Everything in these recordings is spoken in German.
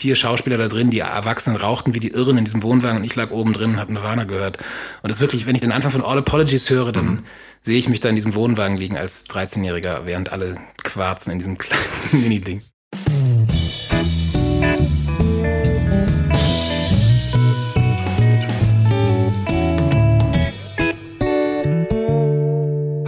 vier Schauspieler da drin, die Erwachsenen rauchten wie die Irren in diesem Wohnwagen und ich lag oben drin und habe Nirvana gehört. Und das ist wirklich, wenn ich den Anfang von All Apologies höre, dann mhm. sehe ich mich da in diesem Wohnwagen liegen als 13-Jähriger, während alle quarzen in diesem kleinen Mini-Ding.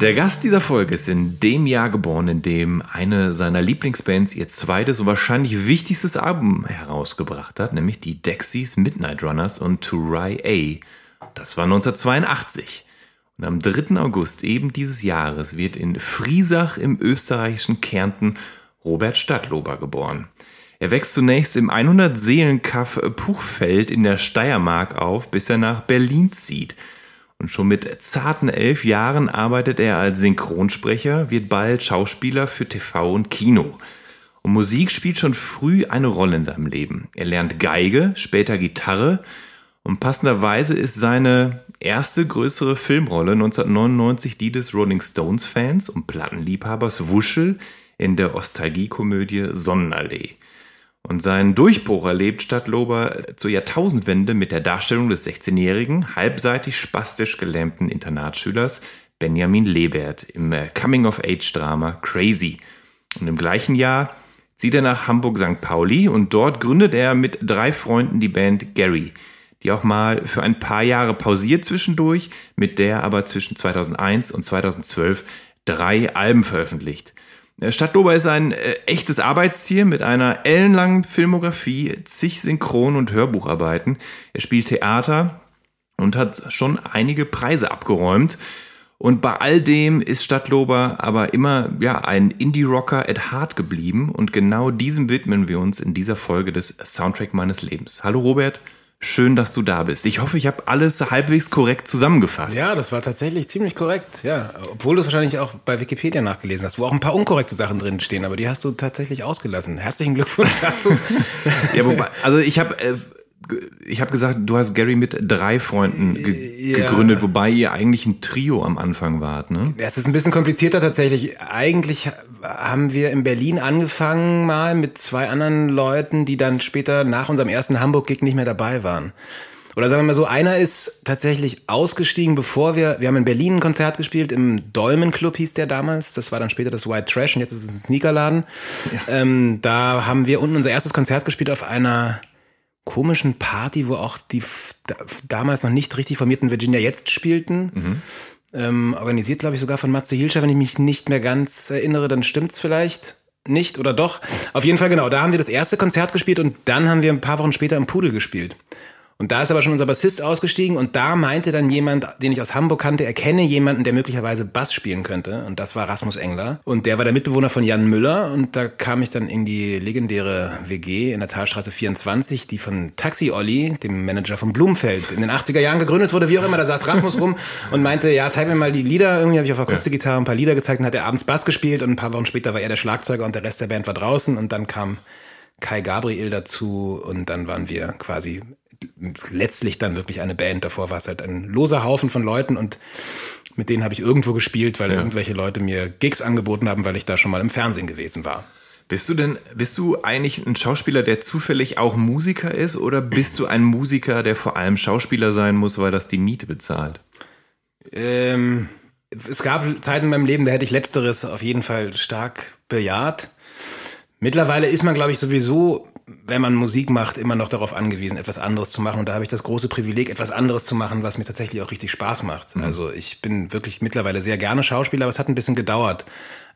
Der Gast dieser Folge ist in dem Jahr geboren, in dem eine seiner Lieblingsbands ihr zweites und wahrscheinlich wichtigstes Album herausgebracht hat, nämlich die Dexys Midnight Runners und To Rye A. Das war 1982. Und am 3. August eben dieses Jahres wird in Friesach im österreichischen Kärnten Robert Stadtlober geboren. Er wächst zunächst im 100-Seelen-Kaff Puchfeld in der Steiermark auf, bis er nach Berlin zieht – und schon mit zarten elf Jahren arbeitet er als Synchronsprecher, wird bald Schauspieler für TV und Kino. Und Musik spielt schon früh eine Rolle in seinem Leben. Er lernt Geige, später Gitarre und passenderweise ist seine erste größere Filmrolle 1999 die des Rolling Stones Fans und Plattenliebhabers Wuschel in der Ostalgiekomödie Sonnenallee. Und seinen Durchbruch erlebt Stadtlober zur Jahrtausendwende mit der Darstellung des 16-jährigen, halbseitig spastisch gelähmten Internatsschülers Benjamin Lebert im äh, Coming-of-Age-Drama Crazy. Und im gleichen Jahr zieht er nach Hamburg-St. Pauli und dort gründet er mit drei Freunden die Band Gary, die auch mal für ein paar Jahre pausiert zwischendurch, mit der aber zwischen 2001 und 2012 drei Alben veröffentlicht. Äh, Stadtlober ist ein äh, echtes Arbeitstier mit einer ellenlangen Filmografie, zig Synchron- und Hörbucharbeiten. Er spielt Theater und hat schon einige Preise abgeräumt. Und bei all dem ist Stadtlober aber immer ja, ein Indie-Rocker at heart geblieben. Und genau diesem widmen wir uns in dieser Folge des Soundtrack meines Lebens. Hallo Robert. Schön, dass du da bist. Ich hoffe, ich habe alles halbwegs korrekt zusammengefasst. Ja, das war tatsächlich ziemlich korrekt. Ja, obwohl du es wahrscheinlich auch bei Wikipedia nachgelesen hast, wo auch ein paar unkorrekte Sachen drin stehen, aber die hast du tatsächlich ausgelassen. Herzlichen Glückwunsch dazu. ja, wobei, also ich habe äh, ich habe gesagt, du hast Gary mit drei Freunden ge ja. gegründet, wobei ihr eigentlich ein Trio am Anfang wart, ne? Es ist ein bisschen komplizierter tatsächlich. Eigentlich haben wir in Berlin angefangen mal mit zwei anderen Leuten, die dann später nach unserem ersten Hamburg-Gig nicht mehr dabei waren. Oder sagen wir mal so, einer ist tatsächlich ausgestiegen, bevor wir, wir haben in Berlin ein Konzert gespielt, im Dolmen Club hieß der damals, das war dann später das White Trash und jetzt ist es ein Sneakerladen. Ja. Ähm, da haben wir unten unser erstes Konzert gespielt auf einer komischen Party, wo auch die damals noch nicht richtig formierten Virginia jetzt spielten. Mhm. Ähm, organisiert, glaube ich, sogar von Matze Hilscher, wenn ich mich nicht mehr ganz erinnere, dann stimmt's vielleicht nicht oder doch. Auf jeden Fall genau, da haben wir das erste Konzert gespielt und dann haben wir ein paar Wochen später im Pudel gespielt. Und da ist aber schon unser Bassist ausgestiegen und da meinte dann jemand, den ich aus Hamburg kannte, er kenne jemanden, der möglicherweise Bass spielen könnte. Und das war Rasmus Engler. Und der war der Mitbewohner von Jan Müller. Und da kam ich dann in die legendäre WG in der Talstraße 24, die von Taxi Olli, dem Manager von Blumfeld, in den 80er Jahren gegründet wurde, wie auch immer. Da saß Rasmus rum und meinte, ja, zeig mir mal die Lieder. Irgendwie habe ich auf Akustikgitarre ein paar Lieder gezeigt und hat er abends Bass gespielt. Und ein paar Wochen später war er der Schlagzeuger und der Rest der Band war draußen. Und dann kam Kai Gabriel dazu und dann waren wir quasi letztlich dann wirklich eine Band. Davor war es halt ein loser Haufen von Leuten und mit denen habe ich irgendwo gespielt, weil ja. irgendwelche Leute mir Gigs angeboten haben, weil ich da schon mal im Fernsehen gewesen war. Bist du denn, bist du eigentlich ein Schauspieler, der zufällig auch Musiker ist, oder bist du ein Musiker, der vor allem Schauspieler sein muss, weil das die Miete bezahlt? Ähm, es gab Zeiten in meinem Leben, da hätte ich Letzteres auf jeden Fall stark bejaht. Mittlerweile ist man, glaube ich, sowieso, wenn man Musik macht, immer noch darauf angewiesen, etwas anderes zu machen. Und da habe ich das große Privileg, etwas anderes zu machen, was mir tatsächlich auch richtig Spaß macht. Mhm. Also ich bin wirklich mittlerweile sehr gerne Schauspieler, aber es hat ein bisschen gedauert.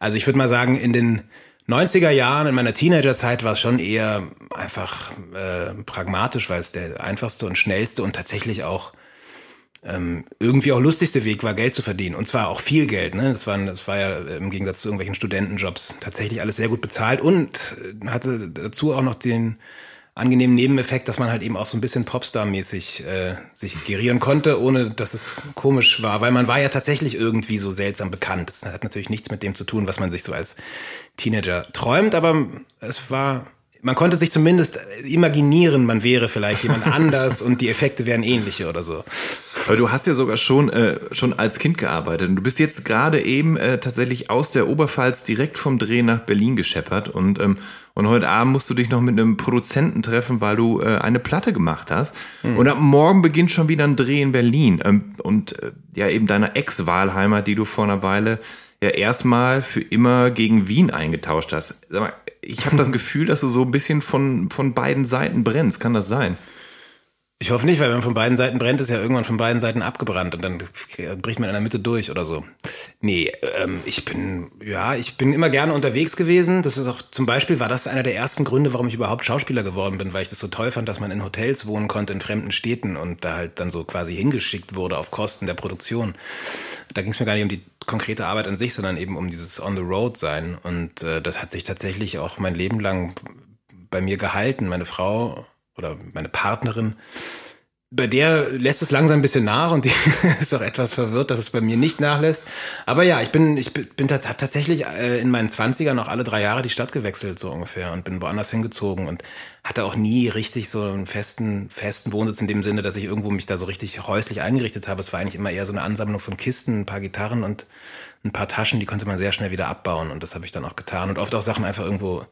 Also ich würde mal sagen, in den 90er Jahren, in meiner Teenagerzeit, war es schon eher einfach äh, pragmatisch, weil es der einfachste und schnellste und tatsächlich auch ähm, irgendwie auch lustigste Weg war, Geld zu verdienen. Und zwar auch viel Geld. Ne? Das, war, das war ja im Gegensatz zu irgendwelchen Studentenjobs tatsächlich alles sehr gut bezahlt und äh, hatte dazu auch noch den angenehmen Nebeneffekt, dass man halt eben auch so ein bisschen Popstar-mäßig äh, sich gerieren konnte, ohne dass es komisch war, weil man war ja tatsächlich irgendwie so seltsam bekannt. Das hat natürlich nichts mit dem zu tun, was man sich so als Teenager träumt, aber es war man konnte sich zumindest imaginieren, man wäre vielleicht jemand anders und die Effekte wären ähnliche oder so. Aber du hast ja sogar schon, äh, schon als Kind gearbeitet. Und du bist jetzt gerade eben äh, tatsächlich aus der Oberpfalz direkt vom Dreh nach Berlin gescheppert. Und, ähm, und heute Abend musst du dich noch mit einem Produzenten treffen, weil du äh, eine Platte gemacht hast. Mhm. Und ab morgen beginnt schon wieder ein Dreh in Berlin. Ähm, und äh, ja, eben deiner Ex-Wahlheimat, die du vor einer Weile ja erstmal für immer gegen Wien eingetauscht hast. Sag mal, ich habe das Gefühl, dass du so ein bisschen von, von beiden Seiten brennst. Kann das sein? Ich hoffe nicht, weil wenn man von beiden Seiten brennt, ist ja irgendwann von beiden Seiten abgebrannt und dann bricht man in der Mitte durch oder so. Nee, ähm, ich bin, ja, ich bin immer gerne unterwegs gewesen. Das ist auch, zum Beispiel war das einer der ersten Gründe, warum ich überhaupt Schauspieler geworden bin, weil ich das so toll fand, dass man in Hotels wohnen konnte, in fremden Städten und da halt dann so quasi hingeschickt wurde auf Kosten der Produktion. Da ging es mir gar nicht um die konkrete Arbeit an sich, sondern eben um dieses On the Road sein. Und äh, das hat sich tatsächlich auch mein Leben lang bei mir gehalten. Meine Frau oder meine Partnerin, bei der lässt es langsam ein bisschen nach und die ist auch etwas verwirrt, dass es bei mir nicht nachlässt. Aber ja, ich bin, ich bin tatsächlich äh, in meinen Zwanzigern noch alle drei Jahre die Stadt gewechselt, so ungefähr, und bin woanders hingezogen und hatte auch nie richtig so einen festen, festen Wohnsitz in dem Sinne, dass ich irgendwo mich da so richtig häuslich eingerichtet habe. Es war eigentlich immer eher so eine Ansammlung von Kisten, ein paar Gitarren und ein paar Taschen, die konnte man sehr schnell wieder abbauen und das habe ich dann auch getan und oft auch Sachen einfach irgendwo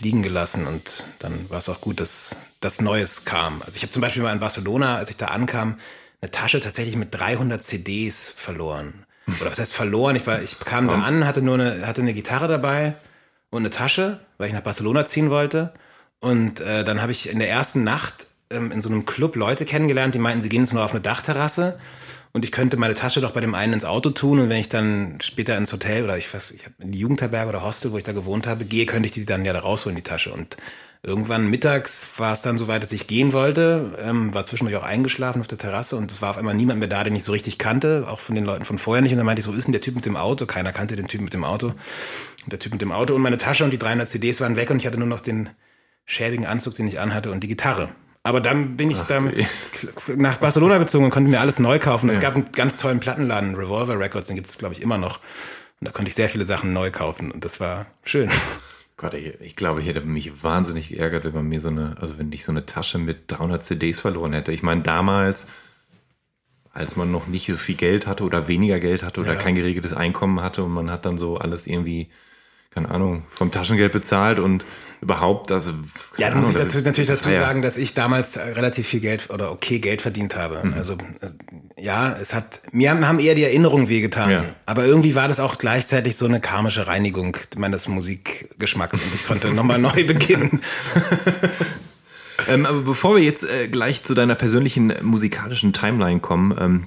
liegen gelassen und dann war es auch gut, dass das Neues kam. Also ich habe zum Beispiel mal in Barcelona, als ich da ankam, eine Tasche tatsächlich mit 300 CDs verloren. Oder was heißt verloren? Ich, war, ich kam da an, hatte nur eine, hatte eine Gitarre dabei und eine Tasche, weil ich nach Barcelona ziehen wollte. Und äh, dann habe ich in der ersten Nacht ähm, in so einem Club Leute kennengelernt, die meinten, sie gehen jetzt nur auf eine Dachterrasse und ich könnte meine Tasche doch bei dem einen ins Auto tun und wenn ich dann später ins Hotel oder ich weiß, ich habe in die Jugendherberge oder Hostel, wo ich da gewohnt habe, gehe, könnte ich die dann ja da rausholen, die Tasche. Und irgendwann mittags war es dann so weit, dass ich gehen wollte, ähm, war zwischendurch auch eingeschlafen auf der Terrasse und es war auf einmal niemand mehr da, den ich so richtig kannte, auch von den Leuten von vorher nicht. Und dann meinte ich, so ist denn der Typ mit dem Auto? Keiner kannte den Typ mit dem Auto. Und der Typ mit dem Auto und meine Tasche und die 300 CDs waren weg und ich hatte nur noch den schäbigen Anzug, den ich anhatte und die Gitarre. Aber dann bin ich Ach, damit nach Barcelona gezogen und konnte mir alles neu kaufen. Ja. Es gab einen ganz tollen Plattenladen, Revolver Records, den gibt es, glaube ich, immer noch. Und da konnte ich sehr viele Sachen neu kaufen und das war schön. Gott, ich, ich, glaube, ich hätte mich wahnsinnig geärgert, wenn man mir so eine, also wenn ich so eine Tasche mit 300 CDs verloren hätte. Ich meine, damals, als man noch nicht so viel Geld hatte oder weniger Geld hatte oder ja. kein geregeltes Einkommen hatte und man hat dann so alles irgendwie, keine Ahnung, vom Taschengeld bezahlt und überhaupt, also. Ja, da muss ich dazu, natürlich dazu ja. sagen, dass ich damals relativ viel Geld oder okay Geld verdient habe. Mhm. Also, äh, ja, es hat, mir haben eher die Erinnerungen wehgetan. Ja. Aber irgendwie war das auch gleichzeitig so eine karmische Reinigung meines Musikgeschmacks und ich konnte nochmal neu beginnen. ähm, aber bevor wir jetzt äh, gleich zu deiner persönlichen musikalischen Timeline kommen, ähm,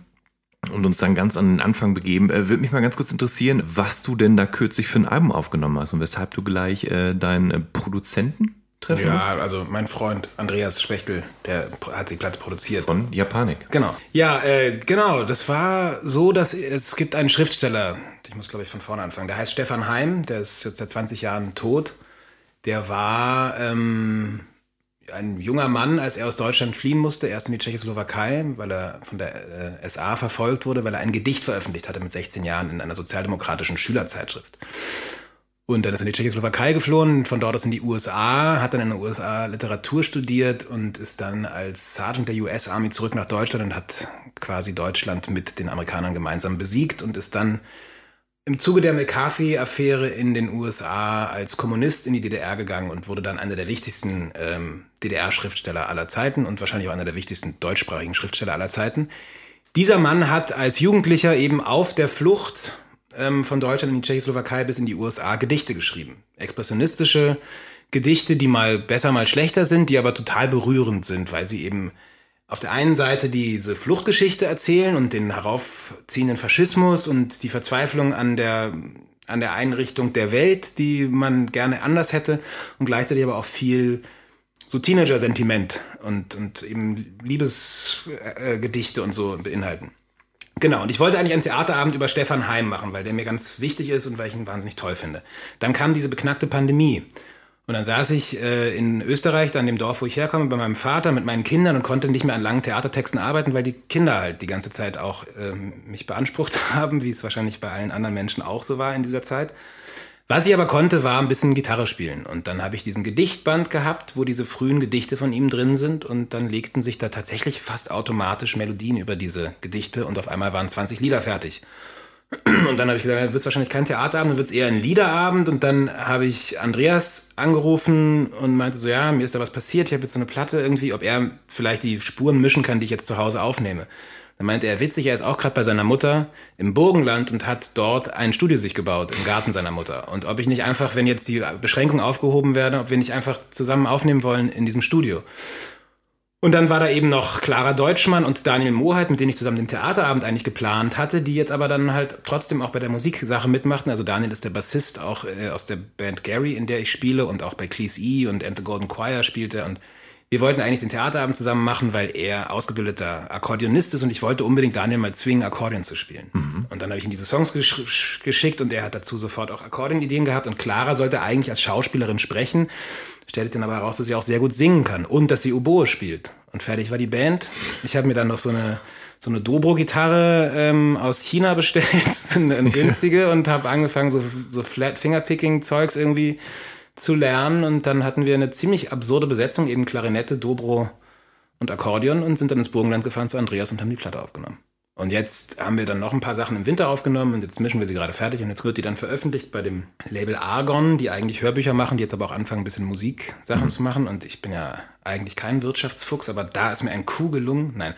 und uns dann ganz an den Anfang begeben, äh, würde mich mal ganz kurz interessieren, was du denn da kürzlich für ein Album aufgenommen hast und weshalb du gleich äh, deinen äh, Produzenten treffen Ja, musst? also mein Freund Andreas Spechtel, der hat die Platte produziert. Von Japanik. Genau. Ja, äh, genau. Das war so, dass es gibt einen Schriftsteller, ich muss glaube ich von vorne anfangen, der heißt Stefan Heim, der ist jetzt seit 20 Jahren tot. Der war ähm, ein junger Mann, als er aus Deutschland fliehen musste, erst in die Tschechoslowakei, weil er von der äh, SA verfolgt wurde, weil er ein Gedicht veröffentlicht hatte mit 16 Jahren in einer sozialdemokratischen Schülerzeitschrift. Und dann ist er in die Tschechoslowakei geflohen, von dort aus in die USA, hat dann in den USA Literatur studiert und ist dann als Sergeant der US Army zurück nach Deutschland und hat quasi Deutschland mit den Amerikanern gemeinsam besiegt und ist dann im Zuge der McCarthy-Affäre in den USA als Kommunist in die DDR gegangen und wurde dann einer der wichtigsten ähm, DDR-Schriftsteller aller Zeiten und wahrscheinlich auch einer der wichtigsten deutschsprachigen Schriftsteller aller Zeiten. Dieser Mann hat als Jugendlicher eben auf der Flucht ähm, von Deutschland in die Tschechoslowakei bis in die USA Gedichte geschrieben. Expressionistische Gedichte, die mal besser, mal schlechter sind, die aber total berührend sind, weil sie eben auf der einen Seite diese Fluchtgeschichte erzählen und den heraufziehenden Faschismus und die Verzweiflung an der an der Einrichtung der Welt, die man gerne anders hätte und gleichzeitig aber auch viel so Teenager-Sentiment und, und eben Liebesgedichte und so beinhalten. Genau, und ich wollte eigentlich einen Theaterabend über Stefan Heim machen, weil der mir ganz wichtig ist und weil ich ihn wahnsinnig toll finde. Dann kam diese beknackte Pandemie. Und dann saß ich äh, in Österreich, da in dem Dorf, wo ich herkomme, bei meinem Vater mit meinen Kindern und konnte nicht mehr an langen Theatertexten arbeiten, weil die Kinder halt die ganze Zeit auch äh, mich beansprucht haben, wie es wahrscheinlich bei allen anderen Menschen auch so war in dieser Zeit. Was ich aber konnte, war ein bisschen Gitarre spielen. Und dann habe ich diesen Gedichtband gehabt, wo diese frühen Gedichte von ihm drin sind. Und dann legten sich da tatsächlich fast automatisch Melodien über diese Gedichte. Und auf einmal waren 20 Lieder fertig. Und dann habe ich gesagt, dann wird wahrscheinlich kein Theaterabend, dann wird es eher ein Liederabend. Und dann habe ich Andreas angerufen und meinte so, ja, mir ist da was passiert, ich habe jetzt so eine Platte irgendwie, ob er vielleicht die Spuren mischen kann, die ich jetzt zu Hause aufnehme. Dann meinte er, witzig, er ist auch gerade bei seiner Mutter im Burgenland und hat dort ein Studio sich gebaut, im Garten seiner Mutter. Und ob ich nicht einfach, wenn jetzt die Beschränkungen aufgehoben werden, ob wir nicht einfach zusammen aufnehmen wollen in diesem Studio. Und dann war da eben noch Clara Deutschmann und Daniel Moheit, mit denen ich zusammen den Theaterabend eigentlich geplant hatte, die jetzt aber dann halt trotzdem auch bei der Musiksache mitmachten. Also Daniel ist der Bassist auch äh, aus der Band Gary, in der ich spiele und auch bei Cleese E und And the Golden Choir spielt er und wir wollten eigentlich den Theaterabend zusammen machen, weil er ausgebildeter Akkordeonist ist und ich wollte unbedingt Daniel mal zwingen, Akkordeon zu spielen. Mhm. Und dann habe ich ihm diese Songs gesch geschickt und er hat dazu sofort auch Akkordeonideen gehabt und Clara sollte eigentlich als Schauspielerin sprechen, stellte dann aber heraus, dass sie auch sehr gut singen kann und dass sie Oboe spielt. Und fertig war die Band. Ich habe mir dann noch so eine so eine Dobro-Gitarre ähm, aus China bestellt, eine günstige, und habe angefangen, so, so Flat-Fingerpicking-Zeugs irgendwie zu lernen. Und dann hatten wir eine ziemlich absurde Besetzung, eben Klarinette, Dobro und Akkordeon und sind dann ins Burgenland gefahren zu Andreas und haben die Platte aufgenommen. Und jetzt haben wir dann noch ein paar Sachen im Winter aufgenommen und jetzt mischen wir sie gerade fertig und jetzt wird die dann veröffentlicht bei dem Label Argon, die eigentlich Hörbücher machen, die jetzt aber auch anfangen, ein bisschen Musiksachen mhm. zu machen. Und ich bin ja eigentlich kein Wirtschaftsfuchs, aber da ist mir ein Coup gelungen. Nein.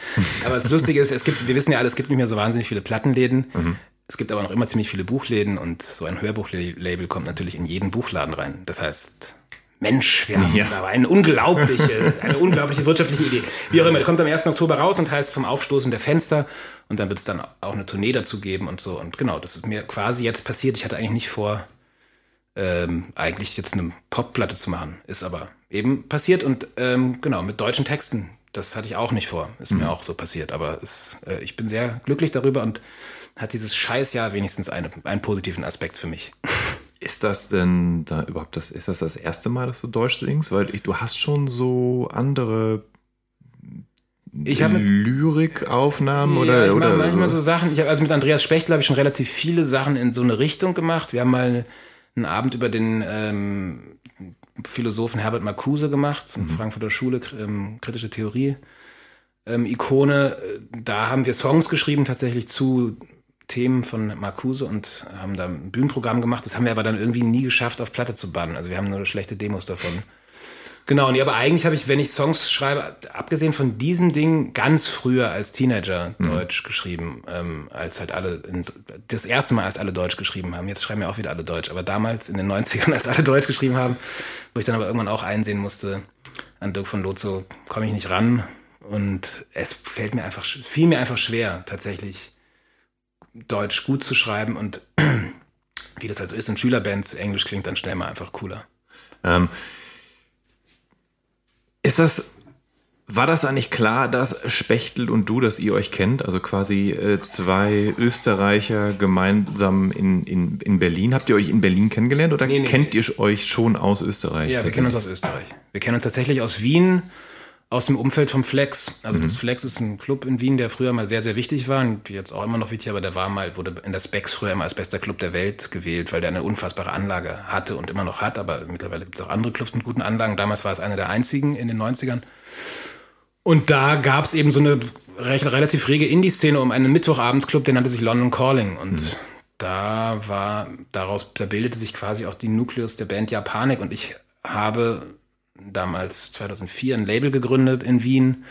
Aber das Lustige ist, es gibt, wir wissen ja alle, es gibt nicht mehr so wahnsinnig viele Plattenläden. Mhm. Es gibt aber noch immer ziemlich viele Buchläden und so ein Hörbuchlabel kommt natürlich in jeden Buchladen rein. Das heißt, Mensch, wir haben ja. da eine unglaubliche, eine unglaubliche wirtschaftliche Idee. Wie auch immer, der kommt am 1. Oktober raus und heißt vom Aufstoßen der Fenster und dann wird es dann auch eine Tournee dazu geben und so. Und genau, das ist mir quasi jetzt passiert. Ich hatte eigentlich nicht vor, ähm, eigentlich jetzt eine Popplatte zu machen. Ist aber eben passiert und ähm, genau, mit deutschen Texten. Das hatte ich auch nicht vor. Ist mhm. mir auch so passiert. Aber es, äh, ich bin sehr glücklich darüber und hat dieses Scheißjahr wenigstens eine, einen positiven Aspekt für mich. Ist das denn da überhaupt das, ist das das erste Mal, dass du Deutsch singst? Weil ich, du hast schon so andere ich habe Lyrikaufnahmen ja, oder, ich oder manchmal so Sachen. Ich habe also mit Andreas Spechtel habe ich schon relativ viele Sachen in so eine Richtung gemacht. Wir haben mal einen Abend über den ähm, Philosophen Herbert Marcuse gemacht, zum mhm. Frankfurter Schule ähm, kritische Theorie ähm, Ikone. Da haben wir Songs geschrieben tatsächlich zu Themen von Marcuse und haben da ein Bühnenprogramm gemacht. Das haben wir aber dann irgendwie nie geschafft, auf Platte zu bannen. Also wir haben nur schlechte Demos davon. Genau, nee, aber eigentlich habe ich, wenn ich Songs schreibe, abgesehen von diesem Ding, ganz früher als Teenager mhm. Deutsch geschrieben, ähm, als halt alle, in, das erste Mal, als alle Deutsch geschrieben haben. Jetzt schreiben ja auch wieder alle Deutsch, aber damals in den 90ern, als alle Deutsch geschrieben haben, wo ich dann aber irgendwann auch einsehen musste, an Dirk von Lotso komme ich nicht ran. Und es fällt mir einfach, fiel mir einfach schwer, tatsächlich Deutsch gut zu schreiben und wie das also ist in Schülerbands, Englisch klingt dann schnell mal einfach cooler. Ähm, ist das, war das eigentlich klar, dass Spechtel und du, dass ihr euch kennt? Also quasi äh, zwei Österreicher gemeinsam in, in, in Berlin. Habt ihr euch in Berlin kennengelernt oder nee, nee, kennt ihr euch schon aus Österreich? Ja, wir kennen uns aus Österreich. Wir kennen uns tatsächlich aus Wien aus dem Umfeld vom Flex. Also mhm. das Flex ist ein Club in Wien, der früher mal sehr, sehr wichtig war und jetzt auch immer noch wichtig, aber der war mal, wurde in der Specs früher immer als bester Club der Welt gewählt, weil der eine unfassbare Anlage hatte und immer noch hat, aber mittlerweile gibt es auch andere Clubs mit guten Anlagen. Damals war es einer der einzigen in den 90ern. Und da gab es eben so eine recht, relativ rege Indie-Szene um einen Mittwochabendsclub, der nannte sich London Calling und mhm. da war, daraus, da bildete sich quasi auch die Nukleus der Band Japanik und ich habe damals 2004 ein Label gegründet in Wien,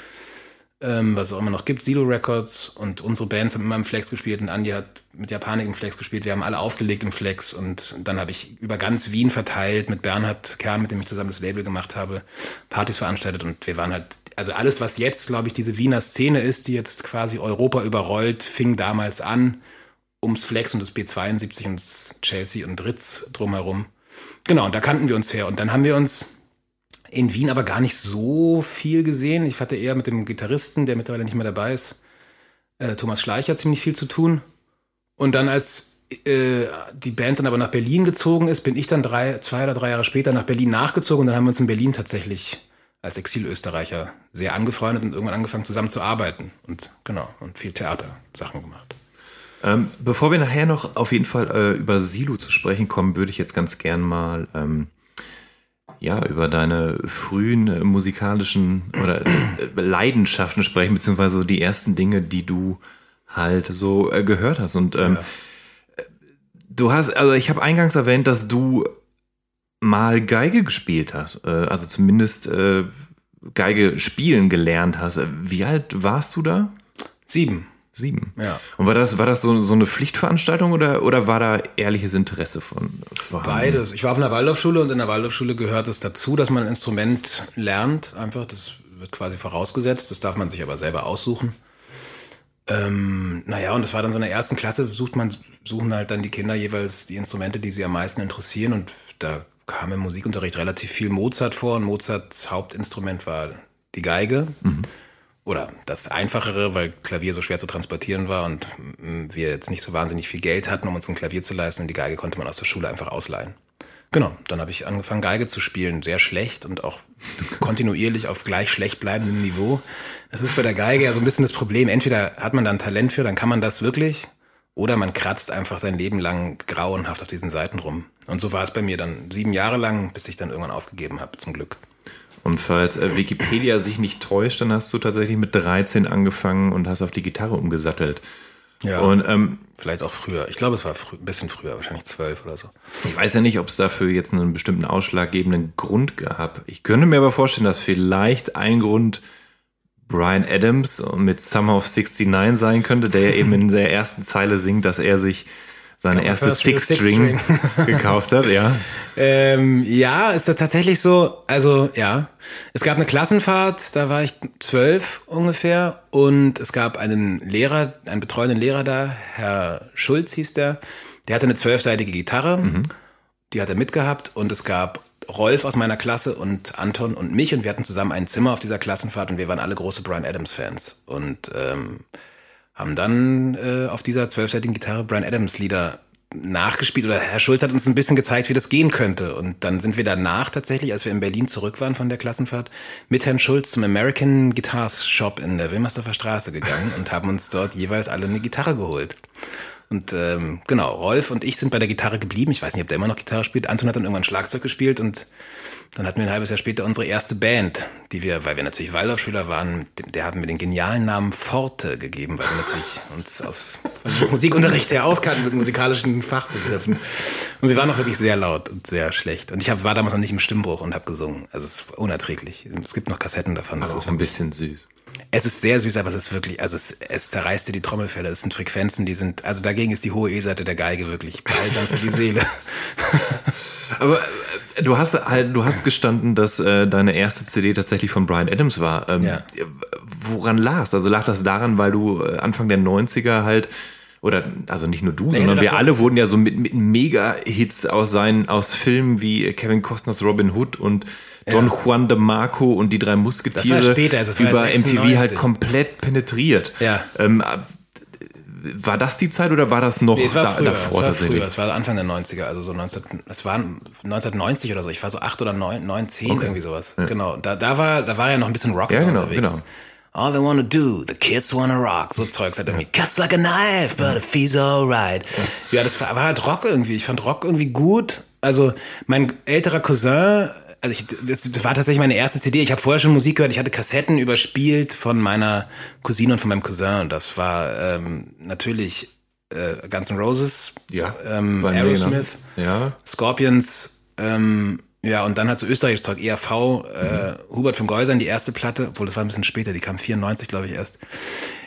ähm, was es auch immer noch gibt, Silo Records. Und unsere Bands haben immer im Flex gespielt und Andi hat mit Japanik im Flex gespielt. Wir haben alle aufgelegt im Flex und dann habe ich über ganz Wien verteilt mit Bernhard Kern, mit dem ich zusammen das Label gemacht habe, Partys veranstaltet und wir waren halt, also alles, was jetzt, glaube ich, diese Wiener Szene ist, die jetzt quasi Europa überrollt, fing damals an ums Flex und das B72 und das Chelsea und Ritz drumherum. Genau, und da kannten wir uns her. Und dann haben wir uns in Wien aber gar nicht so viel gesehen. Ich hatte eher mit dem Gitarristen, der mittlerweile nicht mehr dabei ist, äh, Thomas Schleicher, ziemlich viel zu tun. Und dann, als äh, die Band dann aber nach Berlin gezogen ist, bin ich dann drei, zwei oder drei Jahre später nach Berlin nachgezogen und dann haben wir uns in Berlin tatsächlich als Exilösterreicher sehr angefreundet und irgendwann angefangen zusammen zu arbeiten und genau und viel Theatersachen gemacht. Ähm, bevor wir nachher noch auf jeden Fall äh, über Silo zu sprechen kommen, würde ich jetzt ganz gern mal ähm, ja, über deine frühen äh, musikalischen oder äh, Leidenschaften sprechen, beziehungsweise die ersten Dinge, die du halt so äh, gehört hast. Und ähm, ja. du hast, also ich habe eingangs erwähnt, dass du mal Geige gespielt hast, äh, also zumindest äh, Geige spielen gelernt hast. Wie alt warst du da? Sieben. Sieben. Ja. Und war das, war das so, so eine Pflichtveranstaltung oder, oder war da ehrliches Interesse von vorhanden? Beides. Ich war auf einer Waldorfschule und in der Waldorfschule gehört es dazu, dass man ein Instrument lernt. Einfach, das wird quasi vorausgesetzt. Das darf man sich aber selber aussuchen. Ähm, naja, und das war dann so in der ersten Klasse, sucht man, suchen halt dann die Kinder jeweils die Instrumente, die sie am meisten interessieren. Und da kam im Musikunterricht relativ viel Mozart vor. Und Mozarts Hauptinstrument war die Geige. Mhm oder das Einfachere, weil Klavier so schwer zu transportieren war und wir jetzt nicht so wahnsinnig viel Geld hatten, um uns ein Klavier zu leisten und die Geige konnte man aus der Schule einfach ausleihen. Genau, dann habe ich angefangen Geige zu spielen, sehr schlecht und auch kontinuierlich auf gleich schlecht bleibendem Niveau. Das ist bei der Geige ja so ein bisschen das Problem. Entweder hat man da ein Talent für, dann kann man das wirklich, oder man kratzt einfach sein Leben lang grauenhaft auf diesen Seiten rum. Und so war es bei mir dann sieben Jahre lang, bis ich dann irgendwann aufgegeben habe, zum Glück. Und falls äh, Wikipedia sich nicht täuscht, dann hast du tatsächlich mit 13 angefangen und hast auf die Gitarre umgesattelt. Ja. Und ähm, vielleicht auch früher. Ich glaube, es war ein bisschen früher, wahrscheinlich zwölf oder so. Ich weiß ja nicht, ob es dafür jetzt einen bestimmten ausschlaggebenden Grund gab. Ich könnte mir aber vorstellen, dass vielleicht ein Grund Brian Adams mit Summer of 69 sein könnte, der ja eben in der ersten Zeile singt, dass er sich seine erste Six-String Six gekauft hat, ja. Ähm, ja, ist das tatsächlich so. Also ja, es gab eine Klassenfahrt, da war ich zwölf ungefähr und es gab einen Lehrer, einen betreuenden Lehrer da, Herr Schulz hieß der. Der hatte eine zwölfseitige Gitarre, mhm. die hat er mitgehabt und es gab Rolf aus meiner Klasse und Anton und mich und wir hatten zusammen ein Zimmer auf dieser Klassenfahrt und wir waren alle große Brian Adams Fans und ähm, haben dann äh, auf dieser zwölfseitigen Gitarre Brian Adams Lieder nachgespielt oder Herr Schulz hat uns ein bisschen gezeigt, wie das gehen könnte. Und dann sind wir danach tatsächlich, als wir in Berlin zurück waren von der Klassenfahrt, mit Herrn Schulz zum American Guitars Shop in der Wilmersdorfer Straße gegangen und haben uns dort jeweils alle eine Gitarre geholt. Und ähm, genau, Rolf und ich sind bei der Gitarre geblieben. Ich weiß nicht, ob der immer noch Gitarre spielt. Anton hat dann irgendwann Schlagzeug gespielt und dann hatten wir ein halbes Jahr später unsere erste Band, die wir, weil wir natürlich Waldorfschüler waren, der haben wir den genialen Namen Forte gegeben, weil wir natürlich uns aus Musikunterricht her auskannten mit musikalischen Fachbegriffen. Und wir waren auch wirklich sehr laut und sehr schlecht. Und ich hab, war damals noch nicht im Stimmbruch und habe gesungen. Also es ist unerträglich. Es gibt noch Kassetten davon. Das ist ein bisschen süß. Es ist sehr süß, aber es ist wirklich, also es, es zerreißt dir die Trommelfälle. Es sind Frequenzen, die sind, also dagegen ist die hohe E-Seite der Geige wirklich balsam für die Seele. aber äh, du hast halt, du hast gestanden, dass äh, deine erste CD tatsächlich von Brian Adams war. Ähm, ja. Woran lag's? Also lag das daran, weil du äh, Anfang der 90er halt oder also nicht nur du, nee, sondern wir alle wurden ja so mit, mit Mega-Hits aus seinen, aus Filmen wie Kevin Costners Robin Hood und Don ja. Juan de Marco und die drei Musketiere später, also über MTV halt komplett penetriert. Ja. Ähm, war das die Zeit oder war das noch Nee, es war da, früher, davor es war früher, es war Anfang der 90er, also so 19, es war 1990 oder so, ich war so 8 oder 9, 9 10, irgendwie sowas. Genau, da, da war, da war ja noch ein bisschen Rock Ja, genau, unterwegs. genau. All they wanna do, the kids wanna rock. So Zeugs hat irgendwie, cuts like a knife, but it feels alright. Ja, das war, war halt Rock irgendwie. Ich fand Rock irgendwie gut. Also, mein älterer Cousin, also ich, das, das war tatsächlich meine erste CD. Ich habe vorher schon Musik gehört. Ich hatte Kassetten überspielt von meiner Cousine und von meinem Cousin. Und das war ähm, natürlich äh, Guns N' Roses, Ja, ähm, ne? Aerosmith, Ja. Scorpions, ähm, ja, und dann hat so österreichisches Zeug, ERV, äh, Hubert von Geusern, die erste Platte, obwohl das war ein bisschen später, die kam 94, glaube ich, erst.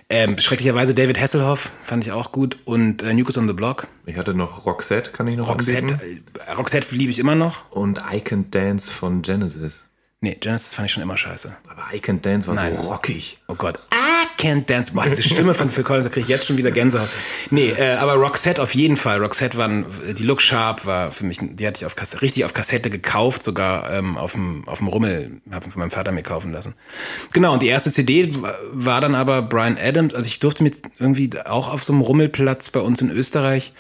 Ähm, schrecklicherweise David Hasselhoff, fand ich auch gut. Und äh, Kids on the Block. Ich hatte noch Roxette, kann ich noch Roxette, anbieten. äh, Roxette liebe ich immer noch. Und I Can Dance von Genesis. Nee, Genesis fand ich schon immer scheiße. Aber I Can Dance war Nein. so rockig. Oh Gott. I can't dance. Boah, diese Stimme von Phil Collins, da kriege ich jetzt schon wieder Gänsehaut. Nee, äh, aber Roxette auf jeden Fall. Roxette waren, die Look Sharp war für mich, die hatte ich auf Kassette, richtig auf Kassette gekauft, sogar ähm, auf dem Rummel, habe von meinem Vater mir kaufen lassen. Genau, und die erste CD war- war dann aber Brian Adams. Also ich durfte mit irgendwie auch auf so einem Rummelplatz bei uns in Österreich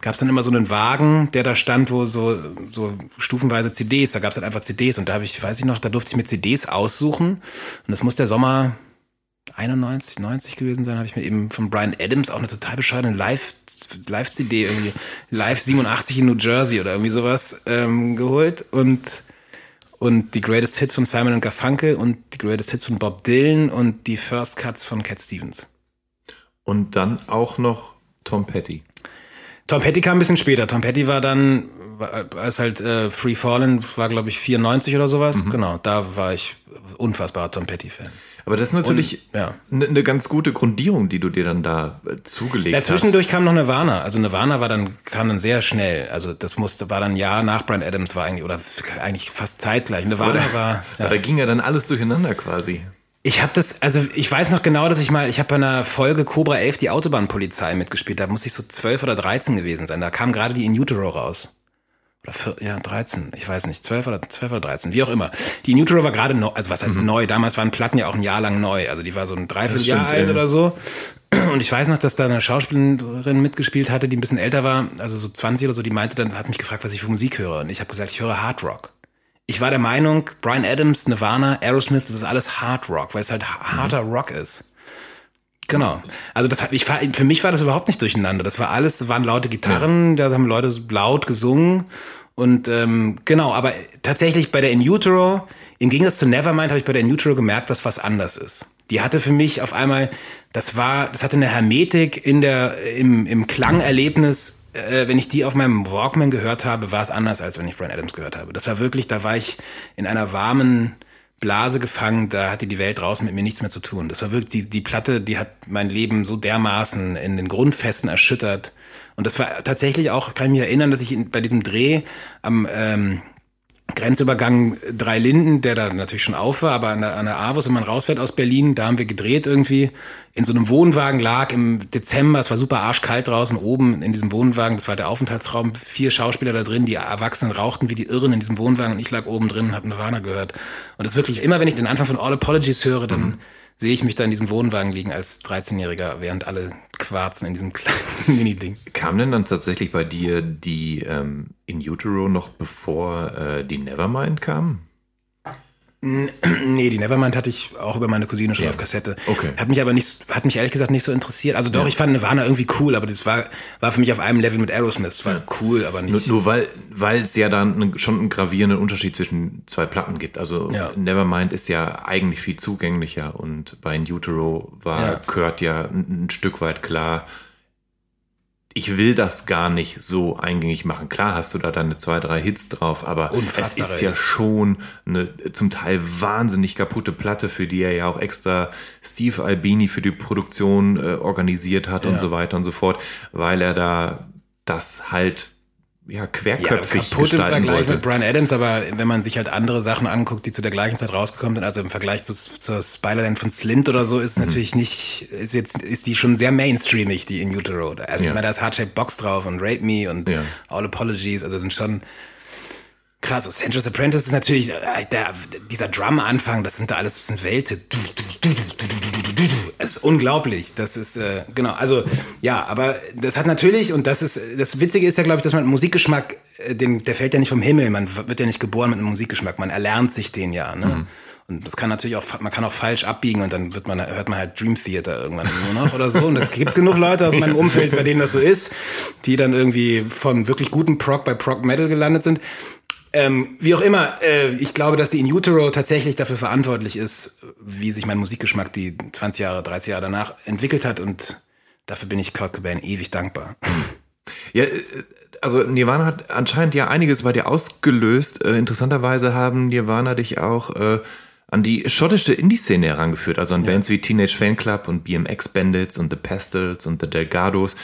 gab es dann immer so einen Wagen, der da stand, wo so, so stufenweise CDs, da gab es dann einfach CDs und da habe ich, weiß ich noch, da durfte ich mir CDs aussuchen und das muss der Sommer 91, 90 gewesen sein, habe ich mir eben von Brian Adams auch eine total bescheidene Live, Live-CD irgendwie, Live 87 in New Jersey oder irgendwie sowas ähm, geholt und und die Greatest Hits von Simon und Garfunkel und die Greatest Hits von Bob Dylan und die First Cuts von Cat Stevens. Und dann auch noch Tom Petty. Tom Petty kam ein bisschen später. Tom Petty war dann, als halt äh, Free Fallen war, glaube ich, 94 oder sowas. Genau, da war ich unfassbarer Tom Petty-Fan. Aber das ist natürlich Und, ja. eine ne ganz gute Grundierung, die du dir dann da äh, zugelegt Ja, hast. zwischendurch kam noch Nirvana. Also Nirvana war dann, kam dann sehr schnell. Also das musste, war dann ein Jahr nach Brian Adams war eigentlich, oder eigentlich fast zeitgleich. Nirvana da, war, ja. da ging ja dann alles durcheinander quasi. Ich habe das, also ich weiß noch genau, dass ich mal, ich habe bei einer Folge Cobra 11 die Autobahnpolizei mitgespielt. Da muss ich so 12 oder 13 gewesen sein. Da kam gerade die In Utero raus. Ja, 13, ich weiß nicht, 12 oder 12 oder 13, wie auch immer. Die Utero war gerade neu, also was heißt neu? Damals waren Platten ja auch ein Jahr lang neu. Also die war so ein Dreivierteljahr alt ja. oder so. Und ich weiß noch, dass da eine Schauspielerin mitgespielt hatte, die ein bisschen älter war, also so 20 oder so, die meinte dann, hat mich gefragt, was ich für Musik höre. Und ich habe gesagt, ich höre Hard Rock. Ich war der Meinung, Brian Adams, Nirvana, Aerosmith, das ist alles Hard Rock, weil es halt ha- harter Rock ist. Genau. Also das hat, ich, für mich war das überhaupt nicht durcheinander. Das war alles, das waren laute Gitarren, da haben Leute laut gesungen. Und ähm, genau, aber tatsächlich bei der In Utero, im Gegensatz zu Nevermind, habe ich bei der In Utero gemerkt, dass was anders ist. Die hatte für mich auf einmal, das war, das hatte eine Hermetik in der, im, im Klangerlebnis, äh, wenn ich die auf meinem Walkman gehört habe, war es anders, als wenn ich Brian Adams gehört habe. Das war wirklich, da war ich in einer warmen Blase gefangen, da hatte die Welt draußen mit mir nichts mehr zu tun. Das war wirklich, die, die Platte, die hat mein Leben so dermaßen in den Grundfesten erschüttert. Und das war tatsächlich auch, kann ich mich erinnern, dass ich bei diesem Dreh am ähm, Grenzübergang Drei Linden, der da natürlich schon auf war, aber an der, an der Avus, wenn man rausfährt aus Berlin, da haben wir gedreht irgendwie, in so einem Wohnwagen lag im Dezember, es war super arschkalt draußen, oben in diesem Wohnwagen, das war der Aufenthaltsraum, vier Schauspieler da drin, die Erwachsenen rauchten wie die Irren in diesem Wohnwagen und ich lag oben drin und hab Nirvana gehört. Und das ist wirklich, immer wenn ich den Anfang von All Apologies höre, dann sehe ich mich da in diesem Wohnwagen liegen als 13-Jähriger, während alle quarzen in diesem kleinen Mini-Ding. Kam denn dann tatsächlich bei dir die ähm, In Utero noch bevor äh, die Nevermind kam? Nee, die Nevermind hatte ich auch über meine Cousine schon Ja. auf Kassette. Okay. Hat mich aber nicht, hat mich ehrlich gesagt nicht so interessiert. Also doch, ich fand Nirvana irgendwie cool, aber das war, war für mich auf einem Level mit Aerosmith. Es war cool, aber Nur, nicht. nur weil weil es ja dann schon einen gravierenden Unterschied zwischen zwei Platten gibt. Also Ja. Nevermind ist ja eigentlich viel zugänglicher und bei In Utero war Ja. Kurt ja ein, ein Stück weit klar, ich will das gar nicht so eingängig machen. Klar hast du da deine zwei, drei Hits drauf, aber es ist ja schon eine zum Teil wahnsinnig kaputte Platte, für die er ja auch extra Steve Albini für die Produktion äh, organisiert hat und Ja. so weiter und so fort, weil er da das halt ja ja, querköpfig kaputt im Vergleich wollte. mit Brian Adams, aber wenn man sich halt andere Sachen anguckt, die zu der gleichen Zeit rausgekommen sind, also im Vergleich zu, zur Spiderland von Slint oder so, Mhm. ist natürlich nicht, ist jetzt, ist die schon sehr mainstreamig, die In Utero. Also Ja. ich meine, da ist Heart Shaped Box drauf und Rape Me und Ja. All Apologies, also sind schon, Krass, so Sensuous Apprentice ist natürlich, äh, der, dieser Drum-Anfang, das sind da alles, das sind Welte. Es ist unglaublich. Das ist, äh, genau, also, ja, aber das hat natürlich, und das ist, das Witzige ist ja, glaube ich, dass man Musikgeschmack, äh, den, der fällt ja nicht vom Himmel, man wird ja nicht geboren mit einem Musikgeschmack, man erlernt sich den ja, ne? Mhm. Und das kann natürlich auch, man kann auch falsch abbiegen und dann wird man, hört man halt Dream Theater irgendwann nur noch oder so. Und es gibt genug Leute aus meinem Umfeld, bei denen das so ist, die dann irgendwie von wirklich guten Prog bei Prog Metal gelandet sind. Ähm, wie auch immer, äh, ich glaube, dass die In Utero tatsächlich dafür verantwortlich ist, wie sich mein Musikgeschmack die 20 Jahre, 30 Jahre danach entwickelt hat und dafür bin ich Kurt Cobain ewig dankbar. Ja, äh, also Nirvana hat anscheinend ja einiges bei dir ausgelöst. Äh, interessanterweise haben Nirvana dich auch äh, an die schottische Indie-Szene herangeführt, also an ja. Bands wie Teenage Fanclub und BMX Bandits und The Pestles und The Delgados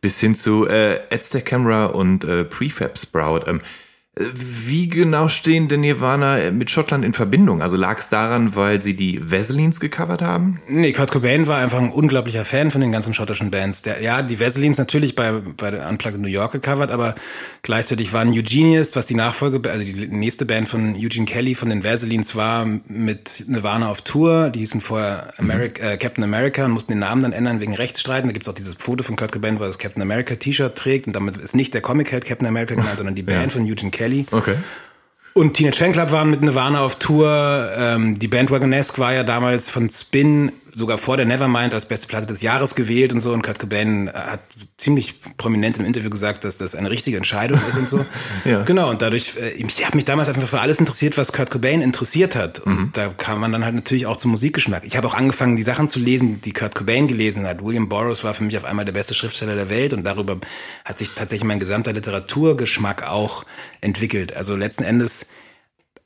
bis hin zu äh, Aztec Camera und äh, Prefab Sprout. Ähm, wie genau stehen denn Nirvana mit Schottland in Verbindung? Also lag es daran, weil sie die Vaselines gecovert haben? Nee, Kurt Cobain war einfach ein unglaublicher Fan von den ganzen schottischen Bands. Der, ja, die Vaselines natürlich bei, bei der Unplugged in New York gecovert, aber gleichzeitig waren Eugenius, was die Nachfolge, also die nächste Band von Eugene Kelly von den Vaselines war, mit Nirvana auf Tour. Die hießen vorher America, mhm. äh, Captain America und mussten den Namen dann ändern wegen Rechtsstreiten. Da gibt's auch dieses Foto von Kurt Cobain, wo er das Captain America T-Shirt trägt und damit ist nicht der Comic-Held Captain America genannt, sondern die Band ja. von Eugene Kelly. Kelly. Okay. Und Teenage Fanclub waren mit Nirvana auf Tour. Ähm, die Bandwagonesque war ja damals von Spin sogar vor der Nevermind als beste Platte des Jahres gewählt und so. Und Kurt Cobain hat ziemlich prominent im Interview gesagt, dass das eine richtige Entscheidung ist und so. ja. Genau, und dadurch, äh, ich habe mich damals einfach für alles interessiert, was Kurt Cobain interessiert hat. Und mhm. da kam man dann halt natürlich auch zum Musikgeschmack. Ich habe auch angefangen, die Sachen zu lesen, die Kurt Cobain gelesen hat. William Burroughs war für mich auf einmal der beste Schriftsteller der Welt und darüber hat sich tatsächlich mein gesamter Literaturgeschmack auch entwickelt. Also letzten Endes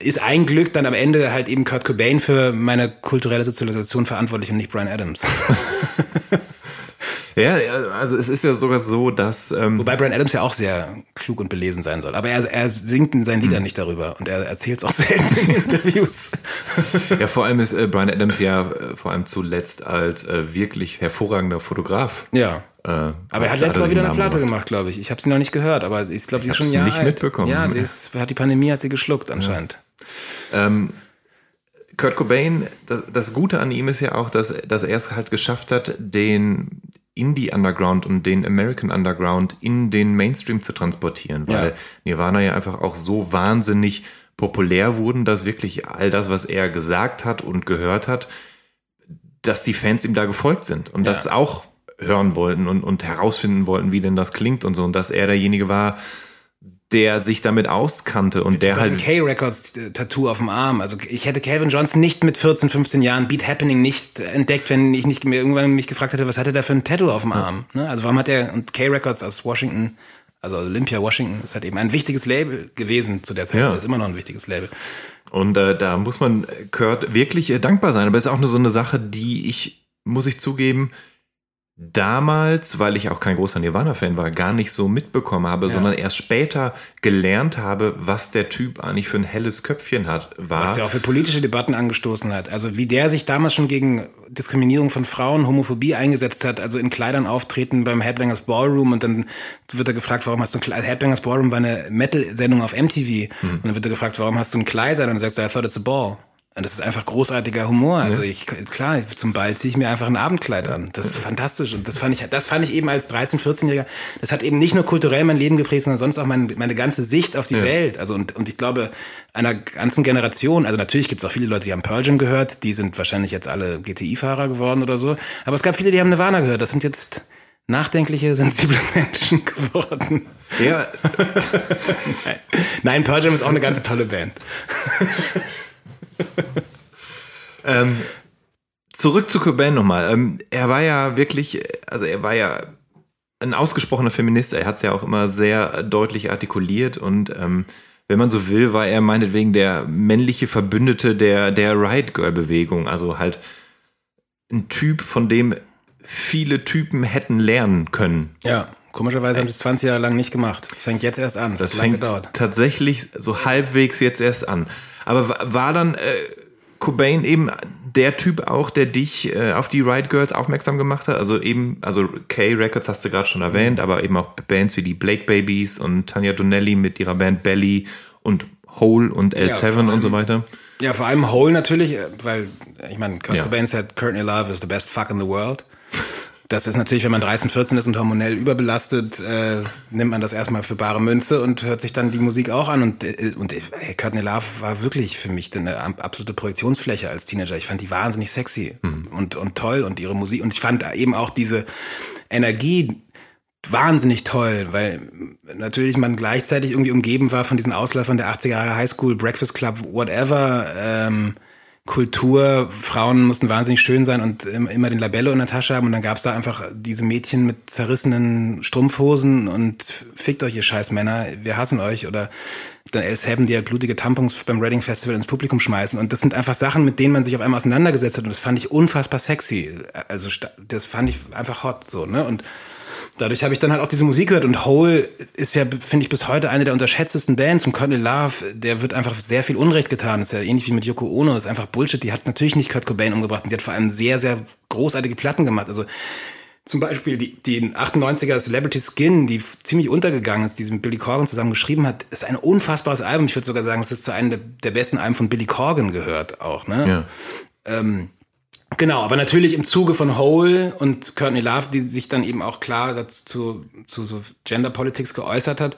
ist ein Glück dann am Ende halt eben Kurt Cobain für meine kulturelle Sozialisation verantwortlich und nicht Brian Adams. ja, also es ist ja sogar so, dass. Ähm Wobei Brian Adams ja auch sehr klug und belesen sein soll. Aber er, er singt in seinen Liedern hm. nicht darüber und er erzählt es auch selten in Interviews. ja, vor allem ist äh, Brian Adams ja äh, vor allem zuletzt als äh, wirklich hervorragender Fotograf. Ja. Äh, aber er hat letztes Mal wieder eine Platte gemacht, glaube ich. Ich habe sie noch nicht gehört, aber ich glaube, die ist schon ein Jahr nicht alt. mitbekommen. Ja, die, ist, hat die Pandemie hat sie geschluckt anscheinend. Ja. Ähm, Kurt Cobain, das, das Gute an ihm ist ja auch, dass, dass er es halt geschafft hat, den Indie Underground und den American Underground in den Mainstream zu transportieren, weil ja. Nirvana ja einfach auch so wahnsinnig populär wurden, dass wirklich all das, was er gesagt hat und gehört hat, dass die Fans ihm da gefolgt sind und ja. das auch hören wollten und, und herausfinden wollten, wie denn das klingt und so und dass er derjenige war, der sich damit auskannte und mit der halt K-Records äh, auf dem Arm. Also ich hätte Calvin Johnson nicht mit 14, 15 Jahren Beat Happening nicht entdeckt, wenn ich nicht mir irgendwann mich gefragt hätte, was hat er da für ein Tattoo auf dem Arm? Ja. Ne? Also warum hat er und K-Records aus Washington, also Olympia Washington, ist halt eben ein wichtiges Label gewesen zu der Zeit. Ja. ist immer noch ein wichtiges Label. Und äh, da muss man Kurt wirklich äh, dankbar sein. Aber es ist auch nur so eine Sache, die ich, muss ich zugeben, damals, weil ich auch kein großer Nirvana-Fan war, gar nicht so mitbekommen habe, ja. sondern erst später gelernt habe, was der Typ eigentlich für ein helles Köpfchen hat, war. Was ja auch für politische Debatten angestoßen hat. Also wie der sich damals schon gegen Diskriminierung von Frauen, Homophobie eingesetzt hat, also in Kleidern auftreten beim Headbangers Ballroom und dann wird er gefragt, warum hast du ein Kleid? Headbangers Ballroom war eine Metal-Sendung auf MTV mhm. und dann wird er gefragt, warum hast du ein Kleid? Und dann sagt er, I thought it's a ball. Und das ist einfach großartiger Humor. Also ich, klar, zum Ball ziehe ich mir einfach ein Abendkleid an. Das ist fantastisch. Und das fand ich, das fand ich eben als 13-, 14-Jähriger, das hat eben nicht nur kulturell mein Leben geprägt, sondern sonst auch mein, meine ganze Sicht auf die ja. Welt. Also und, und ich glaube, einer ganzen Generation, also natürlich gibt es auch viele Leute, die haben Pearl Jam gehört, die sind wahrscheinlich jetzt alle GTI-Fahrer geworden oder so. Aber es gab viele, die haben Nirvana gehört. Das sind jetzt nachdenkliche, sensible Menschen geworden. Ja. Nein. Pearl Jam ist auch eine ganz tolle Band. ähm, zurück zu Cobain nochmal. Ähm, er war ja wirklich, also er war ja ein ausgesprochener Feminist. Er hat es ja auch immer sehr deutlich artikuliert und ähm, wenn man so will, war er meinetwegen der männliche Verbündete der, der Riot Girl Bewegung. Also halt ein Typ, von dem viele Typen hätten lernen können. Ja, komischerweise haben sie es 20 Jahre lang nicht gemacht. Das fängt jetzt erst an. Das, das fängt gedauert. tatsächlich so halbwegs jetzt erst an. Aber war dann äh, Cobain eben der Typ auch, der dich äh, auf die Ride Girls aufmerksam gemacht hat? Also eben, also K-Records hast du gerade schon erwähnt, mhm. aber eben auch Bands wie die Blake Babies und Tanya Donnelly mit ihrer Band Belly und Hole und L7 ja, und so weiter. Ja, vor allem Hole natürlich, äh, weil ich meine, Kurt ja. Cobain sagt, Courtney Love is the best fuck in the world. Das ist natürlich, wenn man 13, 14 ist und hormonell überbelastet, äh, nimmt man das erstmal für bare Münze und hört sich dann die Musik auch an. Und, äh, und hey, Courtney Love war wirklich für mich eine absolute Projektionsfläche als Teenager. Ich fand die wahnsinnig sexy mhm. und, und toll und ihre Musik. Und ich fand eben auch diese Energie, wahnsinnig toll, weil natürlich man gleichzeitig irgendwie umgeben war von diesen Ausläufern der 80er Jahre Highschool, Breakfast Club, whatever. Ähm, Kultur, Frauen mussten wahnsinnig schön sein und immer den Labello in der Tasche haben. Und dann gab's da einfach diese Mädchen mit zerrissenen Strumpfhosen und fickt euch ihr scheiß Männer, wir hassen euch. Oder dann L7, die ja blutige Tampons beim Reading Festival ins Publikum schmeißen. Und das sind einfach Sachen, mit denen man sich auf einmal auseinandergesetzt hat. Und das fand ich unfassbar sexy, also das fand ich einfach hot so, ne? Und dadurch habe ich dann halt auch diese Musik gehört und Hole ist ja, finde ich, bis heute eine der unterschätztesten Bands und Courtney Love, der wird einfach sehr viel Unrecht getan. Ist ja ähnlich wie mit Yoko Ono, ist einfach Bullshit. Die hat natürlich nicht Kurt Cobain umgebracht und sie hat vor allem sehr, sehr großartige Platten gemacht. Also zum Beispiel die, die 98er Celebrity Skin, die ziemlich untergegangen ist, die sie mit Billy Corgan zusammen geschrieben hat, ist ein unfassbares Album. Ich würde sogar sagen, es ist zu einem der, der besten Alben von Billy Corgan gehört auch. Ne? Ja. Ähm, Genau, aber natürlich im Zuge von Hole und Courtney Love, die sich dann eben auch klar dazu zu, so Gender Politics geäußert hat.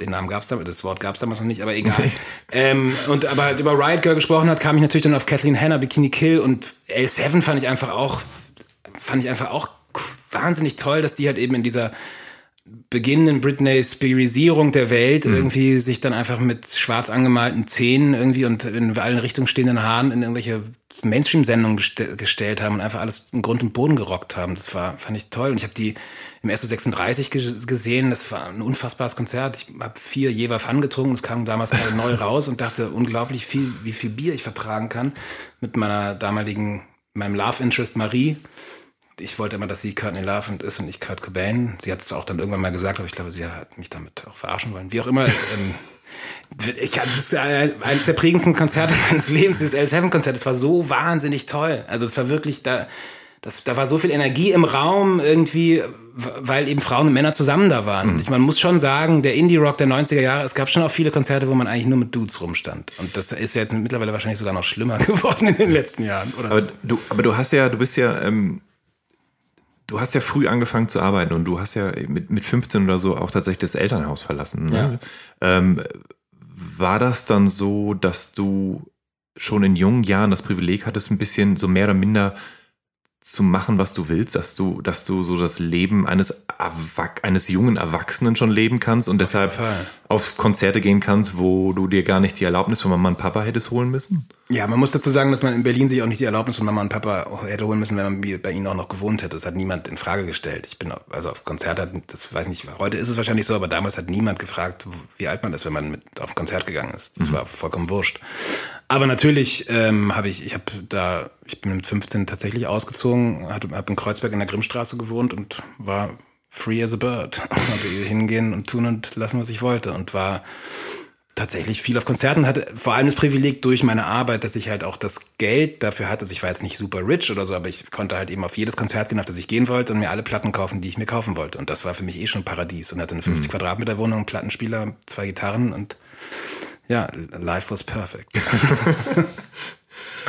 Den Namen gab's damals, das Wort gab's damals noch nicht, aber egal. ähm, und aber halt über Riot Girl gesprochen hat, kam ich natürlich dann auf Kathleen Hanna, Bikini Kill und L7 fand ich einfach auch, fand ich einfach auch wahnsinnig toll, dass die halt eben in dieser beginnenden Britney Spearisierung der Welt mhm. irgendwie sich dann einfach mit schwarz angemalten Zähnen irgendwie und in allen Richtungen stehenden Haaren in irgendwelche Mainstream-Sendungen gest gestellt haben und einfach alles in Grund und Boden gerockt haben. Das war, fand ich toll. Und ich habe die im SO36 gesehen. Das war ein unfassbares Konzert. Ich habe vier Jever Fun getrunken. Es kam damals gerade neu raus und dachte unglaublich viel, wie viel Bier ich vertragen kann mit meiner damaligen, meinem Love Interest Marie ich wollte immer, dass sie Courtney Love ist und ich Kurt Cobain. Sie hat es auch dann irgendwann mal gesagt, aber ich glaube, sie hat mich damit auch verarschen wollen. Wie auch immer. ähm, ich, das ist eines der prägendsten Konzerte meines Lebens, dieses L7-Konzert. Das war so wahnsinnig toll. Also es war wirklich da, das, da war so viel Energie im Raum irgendwie, weil eben Frauen und Männer zusammen da waren. Mhm. Ich, man muss schon sagen, der Indie-Rock der 90er Jahre, es gab schon auch viele Konzerte, wo man eigentlich nur mit Dudes rumstand. Und das ist ja jetzt mittlerweile wahrscheinlich sogar noch schlimmer geworden in den letzten Jahren. Oder aber, du, aber du hast ja, du bist ja ähm, Du hast ja früh angefangen zu arbeiten und du hast ja mit, mit 15 oder so auch tatsächlich das Elternhaus verlassen. Ne? Ja. Ähm, war das dann so, dass du schon in jungen Jahren das Privileg hattest, ein bisschen so mehr oder minder zu machen, was du willst, dass du, dass du so das Leben eines, eines jungen Erwachsenen schon leben kannst und deshalb auf Konzerte gehen kannst, wo du dir gar nicht die Erlaubnis von Mama und Papa hättest holen müssen? Ja, man muss dazu sagen, dass man in Berlin sich auch nicht die Erlaubnis von Mama und Papa hätte holen müssen, wenn man bei ihnen auch noch gewohnt hätte. Das hat niemand in Frage gestellt. Ich bin also auf Konzerte, das weiß nicht, heute ist es wahrscheinlich so, aber damals hat niemand gefragt, wie alt man ist, wenn man mit auf Konzert gegangen ist. Das mhm. war vollkommen wurscht. Aber natürlich ähm, habe ich, ich habe da, ich bin mit 15 tatsächlich ausgezogen, habe hab in Kreuzberg in der Grimmstraße gewohnt und war free as a bird. Konnte hingehen und tun und lassen, was ich wollte und war tatsächlich viel auf Konzerten, hatte vor allem das Privileg durch meine Arbeit, dass ich halt auch das Geld dafür hatte. Also ich war jetzt nicht super rich oder so, aber ich konnte halt eben auf jedes Konzert gehen, auf das ich gehen wollte und mir alle Platten kaufen, die ich mir kaufen wollte. Und das war für mich eh schon Paradies und hatte eine 50 mhm. Quadratmeter Wohnung, einen Plattenspieler, zwei Gitarren und ja, life was perfect.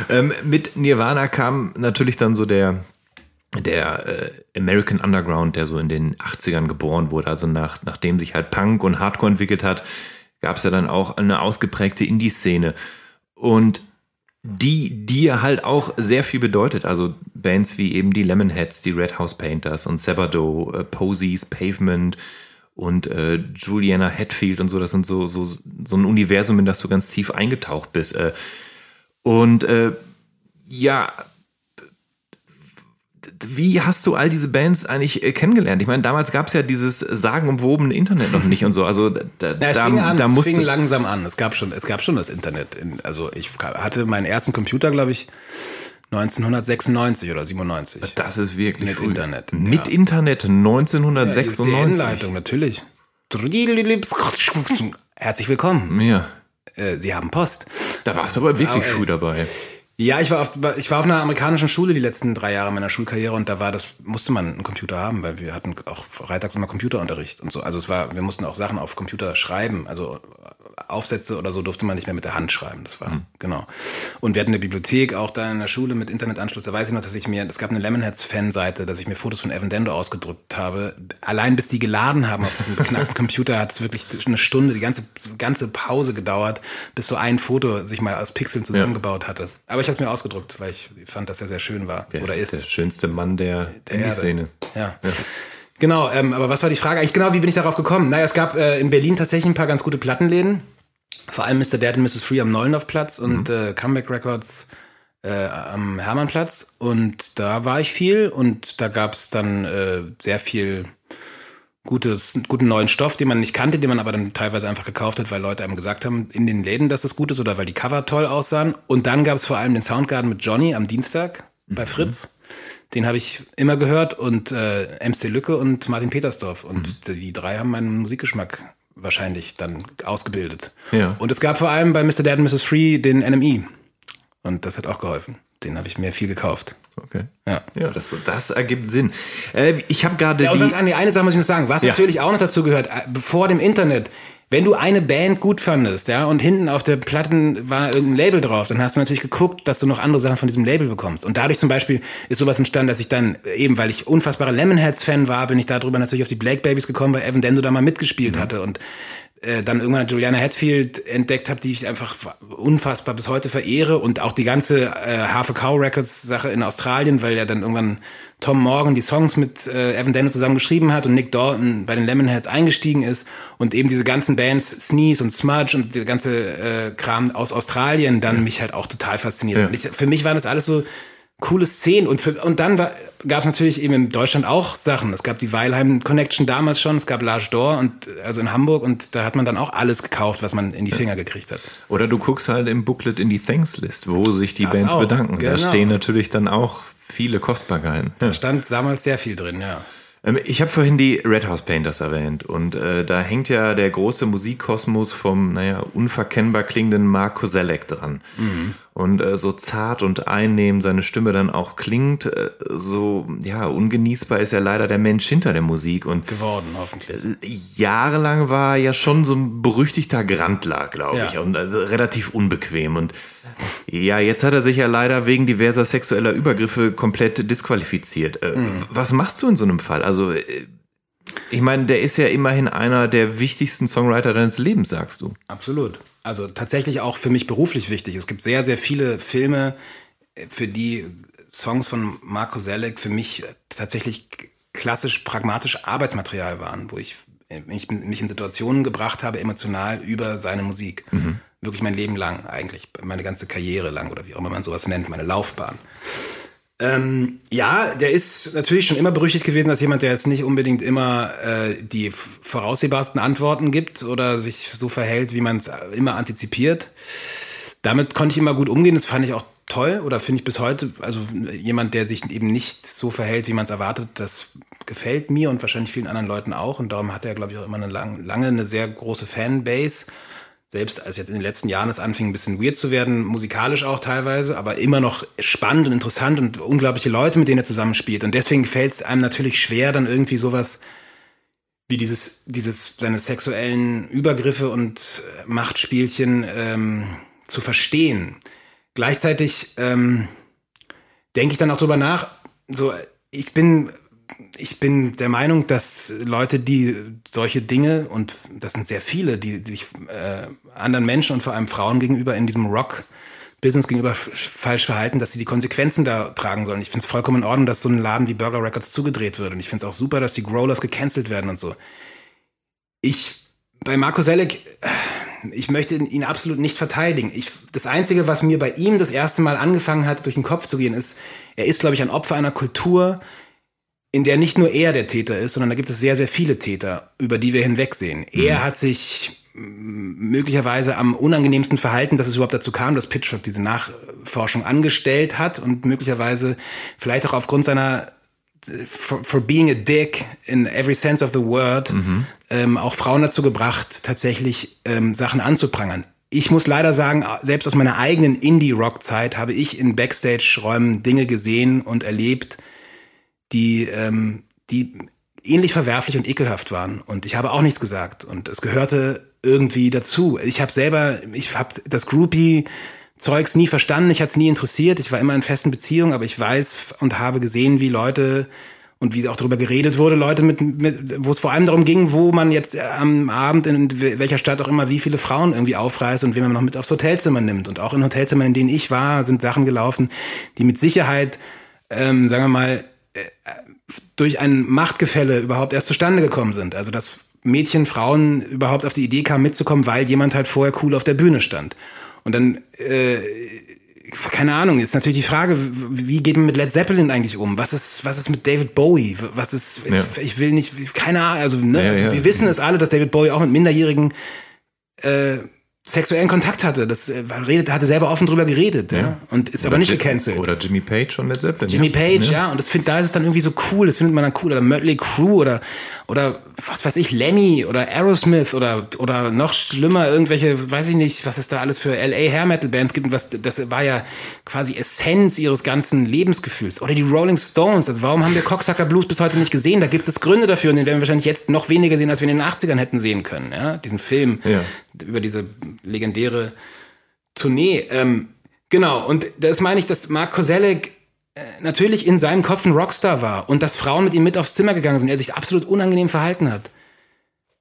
ähm, mit Nirvana kam natürlich dann so der, der äh, American Underground, der so in den 80ern geboren wurde. Also nach, nachdem sich halt Punk und Hardcore entwickelt hat, gab es ja dann auch eine ausgeprägte Indie-Szene. Und die dir halt auch sehr viel bedeutet. Also Bands wie eben die Lemonheads, die Red House Painters und Sabado, äh, Posies, Pavement, und äh, Juliana Hatfield und so, das sind so, so, so ein Universum, in das du ganz tief eingetaucht bist. Äh, und äh, ja, wie hast du all diese Bands eigentlich äh, kennengelernt? Ich meine, damals gab es ja dieses sagenumwobene Internet noch nicht und so. Also da, es da, fing an, da es fing langsam an. Es gab schon, es gab schon das Internet. In, also ich hatte meinen ersten Computer, glaube ich, 1996 oder 97. Das ist wirklich Mit früh. Internet. Mit ja. Internet 1996. Ja, die Inleitung, natürlich. Herzlich willkommen. Ja. Äh, Sie haben Post. Da warst du aber wirklich früh dabei. Ja, ich war, auf, ich war auf einer amerikanischen Schule die letzten drei Jahre meiner Schulkarriere und da war das, musste man einen Computer haben, weil wir hatten auch freitags immer Computerunterricht und so. Also es war, wir mussten auch Sachen auf Computer schreiben, also Aufsätze oder so durfte man nicht mehr mit der Hand schreiben. Das war, mhm. genau. Und wir hatten eine Bibliothek auch da in der Schule mit Internetanschluss. Da weiß ich noch, dass ich mir, es gab eine Lemonheads-Fanseite, dass ich mir Fotos von Evan Dendo ausgedrückt habe. Allein bis die geladen haben auf diesem beknackten Computer hat es wirklich eine Stunde, die ganze, ganze Pause gedauert, bis so ein Foto sich mal aus Pixeln zusammengebaut ja. hatte. Aber ich habe es mir ausgedruckt, weil ich fand, dass er sehr schön war. Wer oder ist. Der schönste Mann der, der Szene. ja. ja. Genau, ähm, aber was war die Frage eigentlich? Genau, wie bin ich darauf gekommen? Naja, es gab äh, in Berlin tatsächlich ein paar ganz gute Plattenläden. Vor allem Mr. Dad und Mrs. Free am Neulendorfplatz und mhm. äh, Comeback Records äh, am Hermannplatz. Und da war ich viel und da gab es dann äh, sehr viel gutes, guten neuen Stoff, den man nicht kannte, den man aber dann teilweise einfach gekauft hat, weil Leute einem gesagt haben in den Läden, dass es gut ist oder weil die Cover toll aussahen. Und dann gab es vor allem den Soundgarden mit Johnny am Dienstag bei mhm. Den habe ich immer gehört und äh, MC Lücke und Martin Petersdorf. Und mhm. die drei haben meinen Musikgeschmack wahrscheinlich dann ausgebildet. Ja. Und es gab vor allem bei Mr. Dad und Mrs. Free den NME. Und das hat auch geholfen. Den habe ich mir viel gekauft. Okay. Ja, ja das, das ergibt Sinn. Äh, ich habe gerade. Ja, und das, eine Sache muss ich noch sagen. Was ja. natürlich auch noch dazu gehört, äh, vor dem Internet wenn du eine Band gut fandest, ja, und hinten auf der Platten war irgendein Label drauf, dann hast du natürlich geguckt, dass du noch andere Sachen von diesem Label bekommst. Und dadurch zum Beispiel ist sowas entstanden, dass ich dann, eben weil ich unfassbarer Lemonheads-Fan war, bin ich darüber natürlich auf die Black Babies gekommen, weil Evan Dendo da mal mitgespielt mhm. hatte. Und äh, dann irgendwann Juliana Hatfield entdeckt habe, die ich einfach unfassbar bis heute verehre und auch die ganze äh, Half a Cow Records Sache in Australien, weil ja dann irgendwann Tom Morgan die Songs mit äh, Evan Daniel zusammen geschrieben hat und Nick Dalton bei den Lemonheads eingestiegen ist und eben diese ganzen Bands Sneeze und Smudge und der ganze äh, Kram aus Australien dann mich halt auch total fasziniert. Ja. Ich, für mich waren das alles so coole Szenen. Und, für, und dann gab es natürlich eben in Deutschland auch Sachen. Es gab die Weilheim Connection damals schon, es gab L'Age d'Or und also in Hamburg und da hat man dann auch alles gekauft, was man in die Finger gekriegt hat. Oder du guckst halt im Booklet in die Thanks List, wo sich die das Bands auch. bedanken. Genau. Da stehen natürlich dann auch viele Kostbarkeiten. Da stand damals sehr viel drin, ja. Ähm, ich habe vorhin die Red House Painters erwähnt und äh, da hängt ja der große Musikkosmos vom, naja, unverkennbar klingenden Mark Koselleck dran. Mhm. Und äh, so zart und einnehmend seine Stimme dann auch klingt, äh, so ja ungenießbar ist ja leider der Mensch hinter der Musik und geworden hoffentlich. Äh, jahrelang war er ja schon so ein berüchtigter Grandler, glaube ja. ich, und also relativ unbequem und ja, jetzt hat er sich ja leider wegen diverser sexueller Übergriffe komplett disqualifiziert. Äh, mhm. Was machst du in so einem Fall? Also, äh, ich meine, der ist ja immerhin einer der wichtigsten Songwriter deines Lebens, sagst du. Absolut. Also tatsächlich auch für mich beruflich wichtig. Es gibt sehr, sehr viele Filme, äh, für die Songs von Marco Selleck für mich tatsächlich klassisch pragmatisch Arbeitsmaterial waren, wo ich mich, mich in Situationen gebracht habe, emotional über seine Musik. Mhm wirklich mein Leben lang eigentlich, meine ganze Karriere lang oder wie auch immer man sowas nennt, meine Laufbahn. Ähm, ja, der ist natürlich schon immer berüchtigt gewesen als jemand, der jetzt nicht unbedingt immer äh, die voraussehbarsten Antworten gibt oder sich so verhält, wie man es immer antizipiert. Damit konnte ich immer gut umgehen. Das fand ich auch toll oder finde ich bis heute. Also jemand, der sich eben nicht so verhält, wie man es erwartet, das gefällt mir und wahrscheinlich vielen anderen Leuten auch. Und darum hat er, glaube ich, auch immer eine lang, lange eine sehr große Fanbase selbst als jetzt in den letzten Jahren es anfing, ein bisschen weird zu werden, musikalisch auch teilweise, aber immer noch spannend und interessant und unglaubliche Leute, mit denen er zusammenspielt. Und deswegen fällt es einem natürlich schwer, dann irgendwie sowas wie dieses, dieses, seine sexuellen Übergriffe und Machtspielchen ähm, zu verstehen. Gleichzeitig ähm, denke ich dann auch drüber nach, so, ich bin ich bin der Meinung, dass Leute, die solche Dinge, und das sind sehr viele, die sich äh, anderen Menschen und vor allem Frauen gegenüber in diesem Rock-Business gegenüber falsch verhalten, dass sie die Konsequenzen da tragen sollen. Ich finde es vollkommen in Ordnung, dass so ein Laden wie Burger Records zugedreht wird. Und ich finde es auch super, dass die Growlers gecancelt werden und so. Ich, bei Marco Selleck, ich möchte ihn absolut nicht verteidigen. Ich, das Einzige, was mir bei ihm das erste Mal angefangen hat, durch den Kopf zu gehen, ist, er ist, glaube ich, ein Opfer einer Kultur, in der nicht nur er der Täter ist, sondern da gibt es sehr, sehr viele Täter, über die wir hinwegsehen. Mhm. Er hat sich möglicherweise am unangenehmsten Verhalten, dass es überhaupt dazu kam, dass Pitchfork diese Nachforschung angestellt hat und möglicherweise vielleicht auch aufgrund seiner for, for being a dick in every sense of the word mhm. ähm, auch Frauen dazu gebracht, tatsächlich ähm, Sachen anzuprangern. Ich muss leider sagen, selbst aus meiner eigenen Indie-Rock-Zeit habe ich in Backstage-Räumen Dinge gesehen und erlebt, die, ähm, die ähnlich verwerflich und ekelhaft waren. Und ich habe auch nichts gesagt. Und es gehörte irgendwie dazu. Ich habe selber, ich habe das Groupie Zeugs nie verstanden, ich hatte es nie interessiert, ich war immer in festen Beziehungen, aber ich weiß und habe gesehen, wie Leute und wie auch darüber geredet wurde, Leute mit, mit wo es vor allem darum ging, wo man jetzt äh, am Abend in welcher Stadt auch immer wie viele Frauen irgendwie aufreißt und wen man noch mit aufs Hotelzimmer nimmt. Und auch in Hotelzimmern, in denen ich war, sind Sachen gelaufen, die mit Sicherheit, ähm, sagen wir mal, durch ein Machtgefälle überhaupt erst zustande gekommen sind. Also dass Mädchen, Frauen überhaupt auf die Idee kamen mitzukommen, weil jemand halt vorher cool auf der Bühne stand. Und dann äh, keine Ahnung, ist natürlich die Frage, wie geht man mit Led Zeppelin eigentlich um? Was ist, was ist mit David Bowie? Was ist, ja. ich, ich, will nicht, keine Ahnung, also, ne, ja, also wir wissen es alle, dass David Bowie auch mit Minderjährigen äh, sexuellen Kontakt hatte. Das äh, redet, hatte selber offen drüber geredet, ja. ja und ist oder aber nicht gecancelt. Oder Jimmy Page von Led Zeppelin. Jimmy Page, ja. ja. Und das find, da ist es dann irgendwie so cool. Das findet man dann cool. Oder Mötley Crew oder oder was weiß ich, Lenny oder Aerosmith oder oder noch schlimmer irgendwelche, weiß ich nicht, was es da alles für LA Hair Metal Bands gibt. Und was das war ja quasi Essenz ihres ganzen Lebensgefühls. Oder die Rolling Stones. Also warum haben wir Cocksucker Blues bis heute nicht gesehen? Da gibt es Gründe dafür und den werden wir wahrscheinlich jetzt noch weniger sehen, als wir in den 80ern hätten sehen können. Ja, diesen Film ja. Über diese legendäre Tournee. Ähm, genau, und das meine ich, dass Mark Koselleck äh, natürlich in seinem Kopf ein Rockstar war und dass Frauen mit ihm mit aufs Zimmer gegangen sind, er sich absolut unangenehm verhalten hat.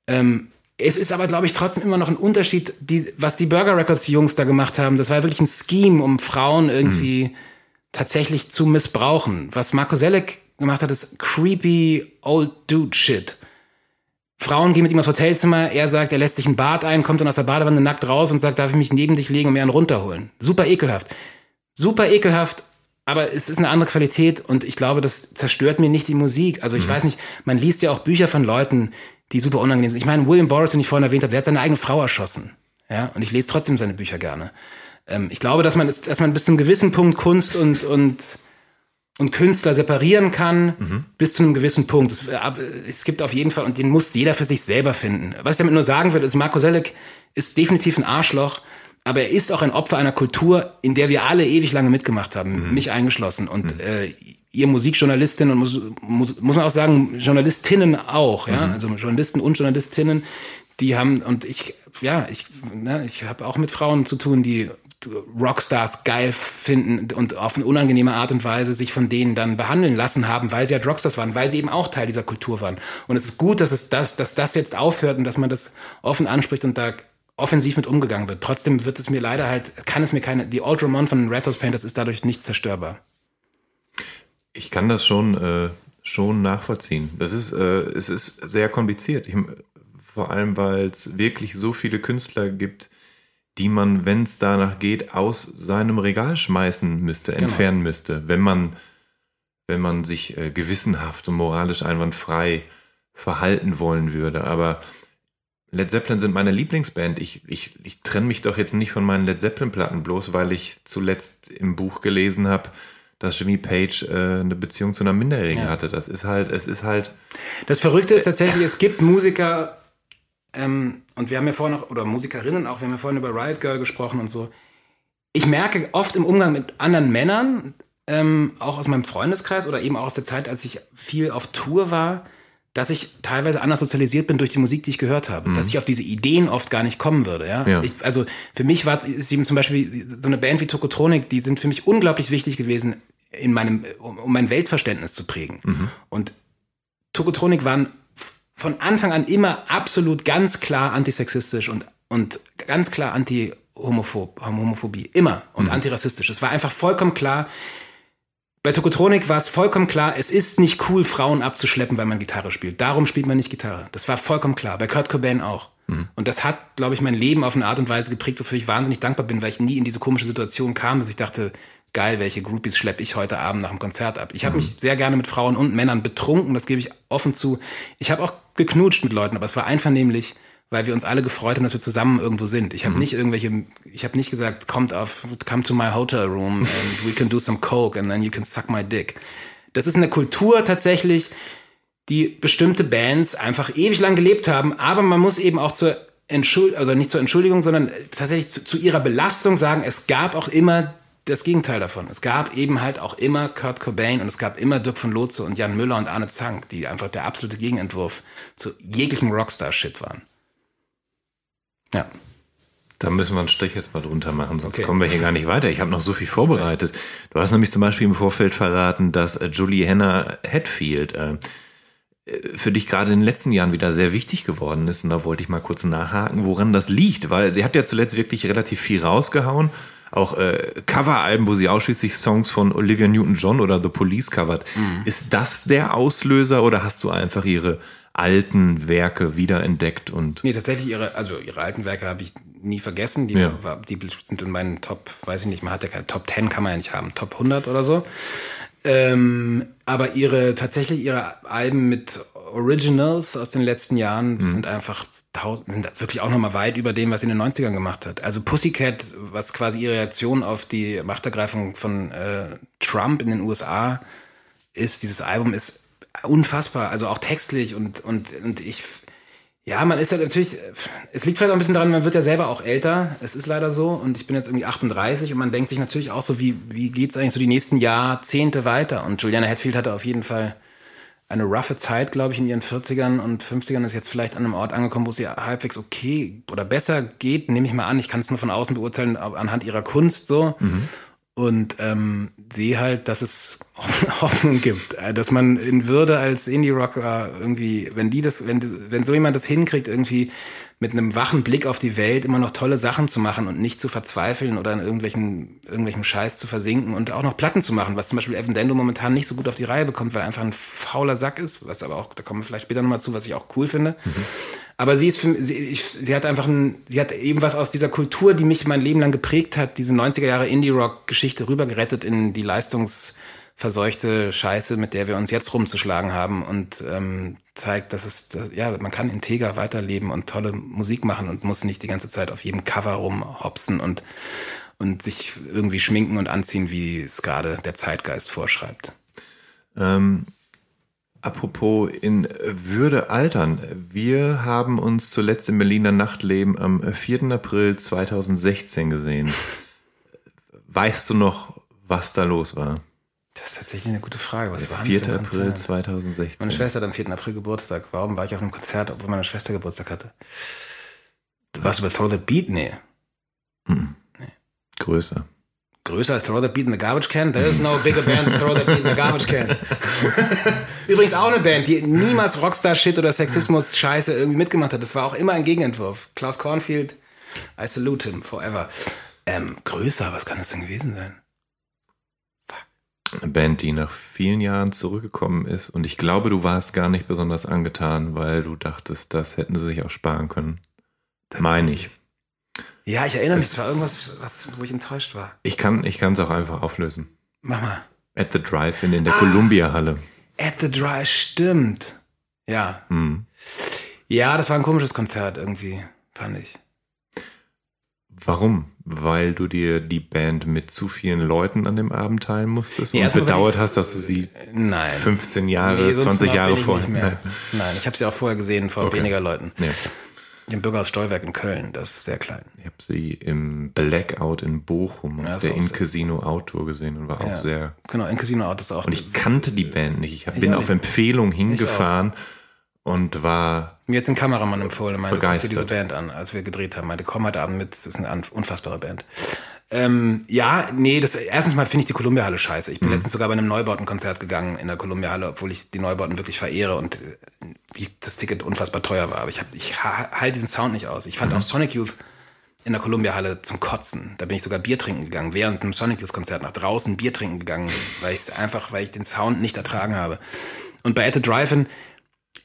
Ähm, es ist aber, glaube ich, trotzdem immer noch ein Unterschied, die, was die Burger Records Jungs da gemacht haben. Das war wirklich ein Scheme, um Frauen irgendwie hm. tatsächlich zu missbrauchen. Was Marco Selleck gemacht hat, ist creepy old dude shit. Frauen gehen mit ihm aufs Hotelzimmer, er sagt, er lässt sich ein Bad ein, kommt dann aus der Badewanne nackt raus und sagt, darf ich mich neben dich legen und mir einen runterholen. Super ekelhaft. Super ekelhaft, aber es ist eine andere Qualität und ich glaube, das zerstört mir nicht die Musik. Also ich mhm. weiß nicht, man liest ja auch Bücher von Leuten, die super unangenehm sind. Ich meine, William Boris, den ich vorhin erwähnt habe, der hat seine eigene Frau erschossen. Ja, und ich lese trotzdem seine Bücher gerne. Ähm, ich glaube, dass man, dass man bis zu einem gewissen Punkt Kunst und, und und Künstler separieren kann mhm. bis zu einem gewissen Punkt. Es, äh, es, gibt auf jeden Fall, und den muss jeder für sich selber finden. Was ich damit nur sagen will, ist, Marco Selleck ist definitiv ein Arschloch, aber er ist auch ein Opfer einer Kultur, in der wir alle ewig lange mitgemacht haben, mhm. mich eingeschlossen. Und mhm. äh, ihr Musikjournalistinnen und muss, muss, muss man auch sagen, Journalistinnen auch, ja, mhm. also Journalisten und Journalistinnen, die haben, und ich, ja, ich, ne, ich habe auch mit Frauen zu tun, die Rockstars geil finden und auf eine unangenehme Art und Weise sich von denen dann behandeln lassen haben, weil sie halt Rockstars waren, weil sie eben auch Teil dieser Kultur waren. Und es ist gut, dass es das, dass das jetzt aufhört und dass man das offen anspricht und da offensiv mit umgegangen wird. Trotzdem wird es mir leider halt, kann es mir keine, die Old Ramon von Red House Painters ist dadurch nicht zerstörbar. Ich kann das schon, äh, schon nachvollziehen. Das ist, äh, es ist sehr kompliziert. Ich, vor allem, weil es wirklich so viele Künstler gibt, die man, wenn es danach geht, aus seinem Regal schmeißen müsste, genau. entfernen müsste, wenn man, wenn man sich äh, gewissenhaft und moralisch einwandfrei verhalten wollen würde. Aber Led Zeppelin sind meine Lieblingsband. Ich, ich, ich trenne mich doch jetzt nicht von meinen Led Zeppelin-Platten, bloß weil ich zuletzt im Buch gelesen habe, dass Jimmy Page äh, eine Beziehung zu einer Minderjährigen ja. hatte. Das ist halt, es ist halt. Das Verrückte ist tatsächlich, es gibt Musiker, ähm, und wir haben ja vorhin noch, oder Musikerinnen auch, wir haben ja vorhin über Riot Girl gesprochen und so. Ich merke oft im Umgang mit anderen Männern, ähm, auch aus meinem Freundeskreis oder eben auch aus der Zeit, als ich viel auf Tour war, dass ich teilweise anders sozialisiert bin durch die Musik, die ich gehört habe. Mhm. Dass ich auf diese Ideen oft gar nicht kommen würde. Ja? ja. Ich, also für mich war es eben zum Beispiel so eine Band wie Tokotronik, die sind für mich unglaublich wichtig gewesen, in meinem, um, um mein Weltverständnis zu prägen. Mhm. Und Tokotronik waren von Anfang an immer absolut ganz klar antisexistisch und, und ganz klar anti-Homophobie. Immer. Und mhm. antirassistisch. Es war einfach vollkommen klar. Bei Tokotronik war es vollkommen klar, es ist nicht cool, Frauen abzuschleppen, weil man Gitarre spielt. Darum spielt man nicht Gitarre. Das war vollkommen klar. Bei Kurt Cobain auch. Mhm. Und das hat, glaube ich, mein Leben auf eine Art und Weise geprägt, wofür ich wahnsinnig dankbar bin, weil ich nie in diese komische Situation kam, dass ich dachte, geil, welche Groupies schleppe ich heute Abend nach dem Konzert ab. Ich habe mhm. mich sehr gerne mit Frauen und Männern betrunken, das gebe ich offen zu. Ich habe auch geknutscht mit Leuten, aber es war einvernehmlich, weil wir uns alle gefreut haben, dass wir zusammen irgendwo sind. Ich habe mhm. nicht irgendwelche, ich habe nicht gesagt, kommt auf, come to my hotel room and we can do some coke and then you can suck my dick. Das ist eine Kultur tatsächlich, die bestimmte Bands einfach ewig lang gelebt haben, aber man muss eben auch zur Entschuldigung, also nicht zur Entschuldigung, sondern tatsächlich zu, zu ihrer Belastung sagen, es gab auch immer das Gegenteil davon. Es gab eben halt auch immer Kurt Cobain und es gab immer Dirk von Lotze und Jan Müller und Arne Zank, die einfach der absolute Gegenentwurf zu jeglichem Rockstar-Shit waren. Ja. Da müssen wir einen Strich jetzt mal drunter machen, sonst Okay. kommen wir hier gar nicht weiter. Ich habe noch so viel vorbereitet. Du hast nämlich zum Beispiel im Vorfeld verraten, dass äh, Julie Hannah Hatfield äh, äh, für dich gerade in den letzten Jahren wieder sehr wichtig geworden ist. Und da wollte ich mal kurz nachhaken, woran das liegt. Weil sie hat ja zuletzt wirklich relativ viel rausgehauen. Auch äh, Coveralben, wo sie ausschließlich Songs von Olivia Newton-John oder The Police covert. Ist das der Auslöser oder hast du einfach ihre alten Werke wiederentdeckt und Nee, tatsächlich ihre, also ihre alten Werke habe ich nie vergessen. Die, Ja. war, die sind in meinen Top, weiß ich nicht, man hat ja keine Top 10 kann man ja nicht haben, Top 100 oder so. Ähm, aber ihre, tatsächlich ihre Alben mit Originals aus den letzten Jahren Mhm. sind einfach tausend, sind wirklich auch nochmal weit über dem, was sie in den 90ern gemacht hat. Also Pussycat, was quasi ihre Reaktion auf die Machtergreifung von äh, Trump in den USA ist, dieses Album ist unfassbar, also auch textlich und, und, und ich, ja, man ist ja natürlich, es liegt vielleicht auch ein bisschen daran, man wird ja selber auch älter, es ist leider so und ich bin jetzt irgendwie 38 und man denkt sich natürlich auch so, wie, wie geht's eigentlich so die nächsten Jahrzehnte weiter und Juliana Hatfield hatte auf jeden Fall eine roughe Zeit, glaube ich, in ihren 40ern und 50ern ist jetzt vielleicht an einem Ort angekommen, wo es ihr halbwegs okay oder besser geht, nehme ich mal an. Ich kann es nur von außen beurteilen, anhand ihrer Kunst so. Und ähm, sehe halt, dass es Hoffnung gibt, äh, dass man in Würde als Indie-Rocker irgendwie, wenn die das, wenn, wenn so jemand das hinkriegt, irgendwie mit einem wachen Blick auf die Welt immer noch tolle Sachen zu machen und nicht zu verzweifeln oder in irgendwelchen, irgendwelchem Scheiß zu versinken und auch noch Platten zu machen, was zum Beispiel Evan Dando momentan nicht so gut auf die Reihe bekommt, weil er einfach ein fauler Sack ist, was aber auch, da kommen wir vielleicht später nochmal zu, was ich auch cool finde. Aber sie ist für, sie, ich, sie hat einfach ein, sie hat eben was aus dieser Kultur, die mich mein Leben lang geprägt hat, diese 90er Jahre Indie-Rock-Geschichte rübergerettet in die leistungsverseuchte Scheiße, mit der wir uns jetzt rumzuschlagen haben und ähm, zeigt, dass es, dass, ja, man kann integer weiterleben und tolle Musik machen und muss nicht die ganze Zeit auf jedem Cover rumhopsen und, und sich irgendwie schminken und anziehen, wie es gerade der Zeitgeist vorschreibt. Ähm, apropos in Würde altern. Wir haben uns zuletzt im Berliner Nachtleben am 4. April 2016 gesehen. Weißt du noch, was da los war? Das ist tatsächlich eine gute Frage. Was war denn 4. für ein April Konzert? 2016. Meine Schwester hat am 4. April Geburtstag. Warum war ich auf einem Konzert, obwohl meine Schwester Geburtstag hatte? Du warst über Throw the Beat? Nee. Größer. Größer als Throw the Beat in the Garbage Can? There is no bigger band than Throw the Beat in the Garbage Can. Übrigens auch eine Band, die niemals Rockstar-Shit oder Sexismus-Scheiße irgendwie mitgemacht hat. Das war auch immer ein Gegenentwurf. Klaus Kornfield, I salute him forever. Ähm, größer, was kann das denn gewesen sein? Eine Band, die nach vielen Jahren zurückgekommen ist. Und ich glaube, du warst gar nicht besonders angetan, weil du dachtest, das hätten sie sich auch sparen können. Meine ich. Ja, ich erinnere mich, es war irgendwas, was, wo ich enttäuscht war. Ich kann ich kann es auch einfach auflösen. Mach mal. At the Drive-In in der Columbia-Halle. At the Dry, stimmt. Ja. Hm. Ja, das war ein komisches Konzert irgendwie, fand ich. Warum? Weil du dir die Band mit zu vielen Leuten an dem Abend teilen musstest Nee, und war bedauert die- hast, dass du sie Nein. 15 Jahre, Nee, so ein 20 Snob Jahre ich vorher. Mehr. Nein, ich habe sie auch vorher gesehen, vor Okay. weniger Leuten. Nee. Im Bürgerhaus Stolberg in Köln, das ist sehr klein. Ich habe sie im Blackout in Bochum Ja, der auch In Casino Outdoor gesehen und war auch Ja. sehr. Genau, in Casino Out ist auch. Und ich kannte die Band nicht. Ich Ich bin auch auf. Empfehlung hingefahren und war mir jetzt ein Kameramann empfohlen und meinte, guck dir Begeistert. diese Band an, als wir gedreht haben. Meinte, komm heute Abend mit, das ist eine unfassbare Band. Ähm, ja, nee, das erstens mal finde ich die Columbia-Halle scheiße. Mhm. Ich bin letztens sogar bei einem Neubauten-Konzert gegangen in der Columbia-Halle, obwohl ich die Neubauten wirklich verehre und äh, die, das Ticket unfassbar teuer war. Aber ich, hab, ich ha- halte diesen Sound nicht aus. Ich fand Mhm. auch Sonic Youth in der Columbia-Halle zum Kotzen. Da bin ich sogar Bier trinken gegangen, während einem Sonic Youth-Konzert nach draußen Bier trinken gegangen, weil ich einfach, weil ich den Sound nicht ertragen habe. Und bei At the Drive-In,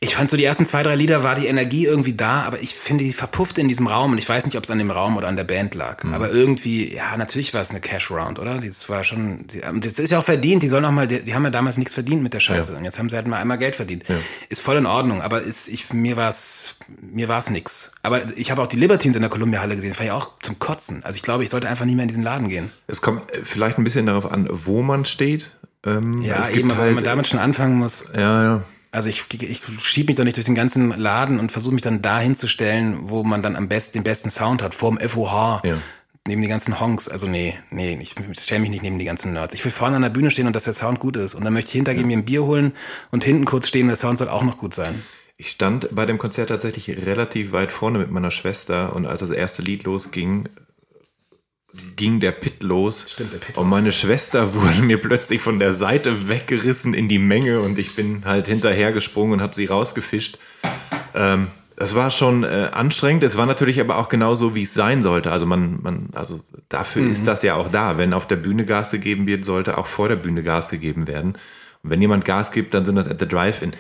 ich fand so die ersten zwei, drei Lieder war die Energie irgendwie da, aber ich finde, die verpuffte in diesem Raum und ich weiß nicht, ob es an dem Raum oder an der Band lag. Aber irgendwie, ja, natürlich war es eine Cash Round, oder? Das war schon, und das ist ja auch verdient, die sollen auch mal, die, haben ja damals nichts verdient mit der Scheiße Ja. und jetzt haben sie halt mal einmal Geld verdient. Ist voll in Ordnung, aber ist, ich, mir war's, mir war's nix. Aber ich habe auch die Libertines in der Columbia Halle gesehen, fand ich auch zum Kotzen. Also ich glaube, ich sollte einfach nie mehr in diesen Laden gehen. Es kommt äh, vielleicht ein bisschen darauf an, wo man steht. Ähm, Ja, es eben, aber wenn halt- man damit schon anfangen muss. Ja, ja. Also ich, ich schieb mich doch nicht durch den ganzen Laden und versuche mich dann da hinzustellen, wo man dann am besten den besten Sound hat, vorm FOH, Ja. neben die ganzen Honks. Also nee, nee, ich stelle mich nicht neben die ganzen Nerds. Ich will vorne an der Bühne stehen und dass der Sound gut ist. Und dann möchte ich hintergehen, mir ein Bier holen und hinten kurz stehen, der Sound soll auch noch gut sein. Ich stand bei dem Konzert tatsächlich relativ weit vorne mit meiner Schwester und als das erste Lied losging, ging der Pit los. Stimmt, der Pit und meine Schwester wurde mir plötzlich von der Seite weggerissen in die Menge und ich bin halt hinterhergesprungen und habe sie rausgefischt. Ähm, das war schon äh, anstrengend. Es war natürlich aber auch genauso, wie es sein sollte. Also man, man, also dafür mhm. ist das ja auch da. Wenn auf der Bühne Gas gegeben wird, sollte auch vor der Bühne Gas gegeben werden. Und wenn jemand Gas gibt, dann sind das at the Drive-In.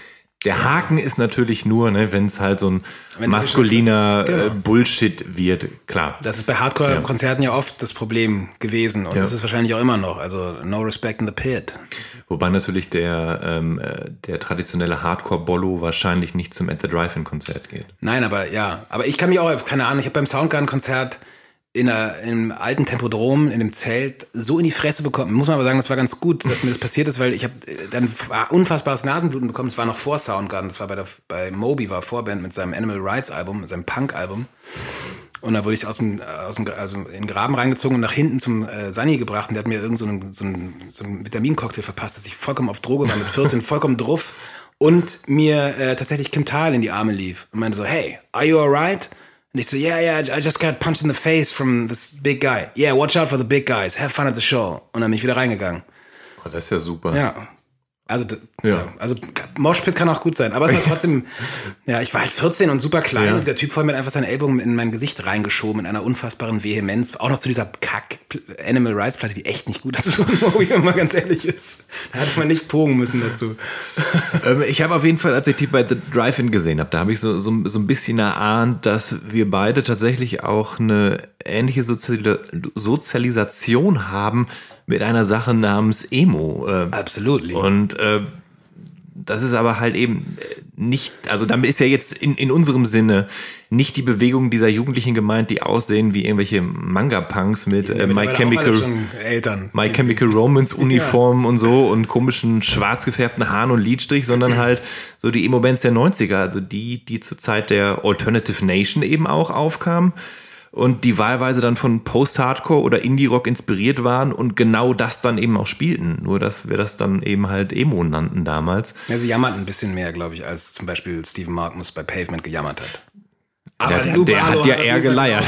Der Haken ist natürlich nur, ne, wenn es halt so ein wenn maskuliner genau. äh, Bullshit wird, klar. Das ist bei Hardcore-Konzerten ja. ja. oft das Problem gewesen und ja. das ist wahrscheinlich auch immer noch. Also no respect in the pit. Wobei natürlich der, ähm, äh, der traditionelle Hardcore-Bollo wahrscheinlich nicht zum At the Drive-In-Konzert geht. Nein, aber ja. Aber ich kann mich auch, keine Ahnung, ich habe beim Soundgarden-Konzert in einer, in einem alten Tempodrom, in dem Zelt, so in die Fresse bekommen. Muss man aber sagen, das war ganz gut, dass mir das passiert ist, weil ich habe äh, dann unfassbares Nasenbluten bekommen. Es war noch vor Soundgarden, das war bei, der, bei Moby, war Vorband mit seinem Animal Rights Album, seinem Punk-Album. Und da wurde ich aus dem, aus dem also in den Graben reingezogen und nach hinten zum äh, Sani gebracht und der hat mir irgend so einen, so einen, so einen Vitamincocktail verpasst, dass ich vollkommen auf Droge war mit 14, vollkommen druff und mir äh, tatsächlich Kim Thal in die Arme lief und meinte so, hey, are you alright? Und ich so, yeah, yeah, I just got punched in the face from this big guy. Yeah, watch out for the big guys. Have fun at the show. Und dann bin ich wieder reingegangen. Oh, das ist ja super. Ja. Also, ja. also Moshpit kann auch gut sein, aber es war trotzdem, ja, ich war halt 14 und super klein ja. und der Typ vor mir hat einfach seinen Ellbogen in mein Gesicht reingeschoben in einer unfassbaren Vehemenz. Auch noch zu dieser Kack Animal Rights Platte, die echt nicht gut ist, wenn man ganz ehrlich ist. Da hätte man nicht pogen müssen dazu. Ähm, ich habe auf jeden Fall, als ich die bei The Drive-In gesehen habe, da habe ich so, so, so ein bisschen erahnt, dass wir beide tatsächlich auch eine ähnliche Sozialisation haben, mit einer Sache namens Emo. Äh, Absolut. Und äh, das ist aber halt eben nicht, also damit ist ja jetzt in, in unserem Sinne nicht die Bewegung dieser Jugendlichen gemeint, die aussehen wie irgendwelche Manga-Punks mit äh, My Chemical, My Chemical Romance Uniformen ja. und so und komischen schwarz gefärbten Haaren und Lidstrich, sondern halt so die Emo-Bands der 90er, also die, die zur Zeit der Alternative Nation eben auch aufkamen und die wahlweise dann von Post-Hardcore oder Indie-Rock inspiriert waren und genau das dann eben auch spielten. Nur, dass wir das dann eben halt Emo nannten damals. Ja, sie jammerten ein bisschen mehr, glaube ich, als zum Beispiel Steven Markmus bei Pavement gejammert hat. Aber der, der, der hat ja eher geleiert.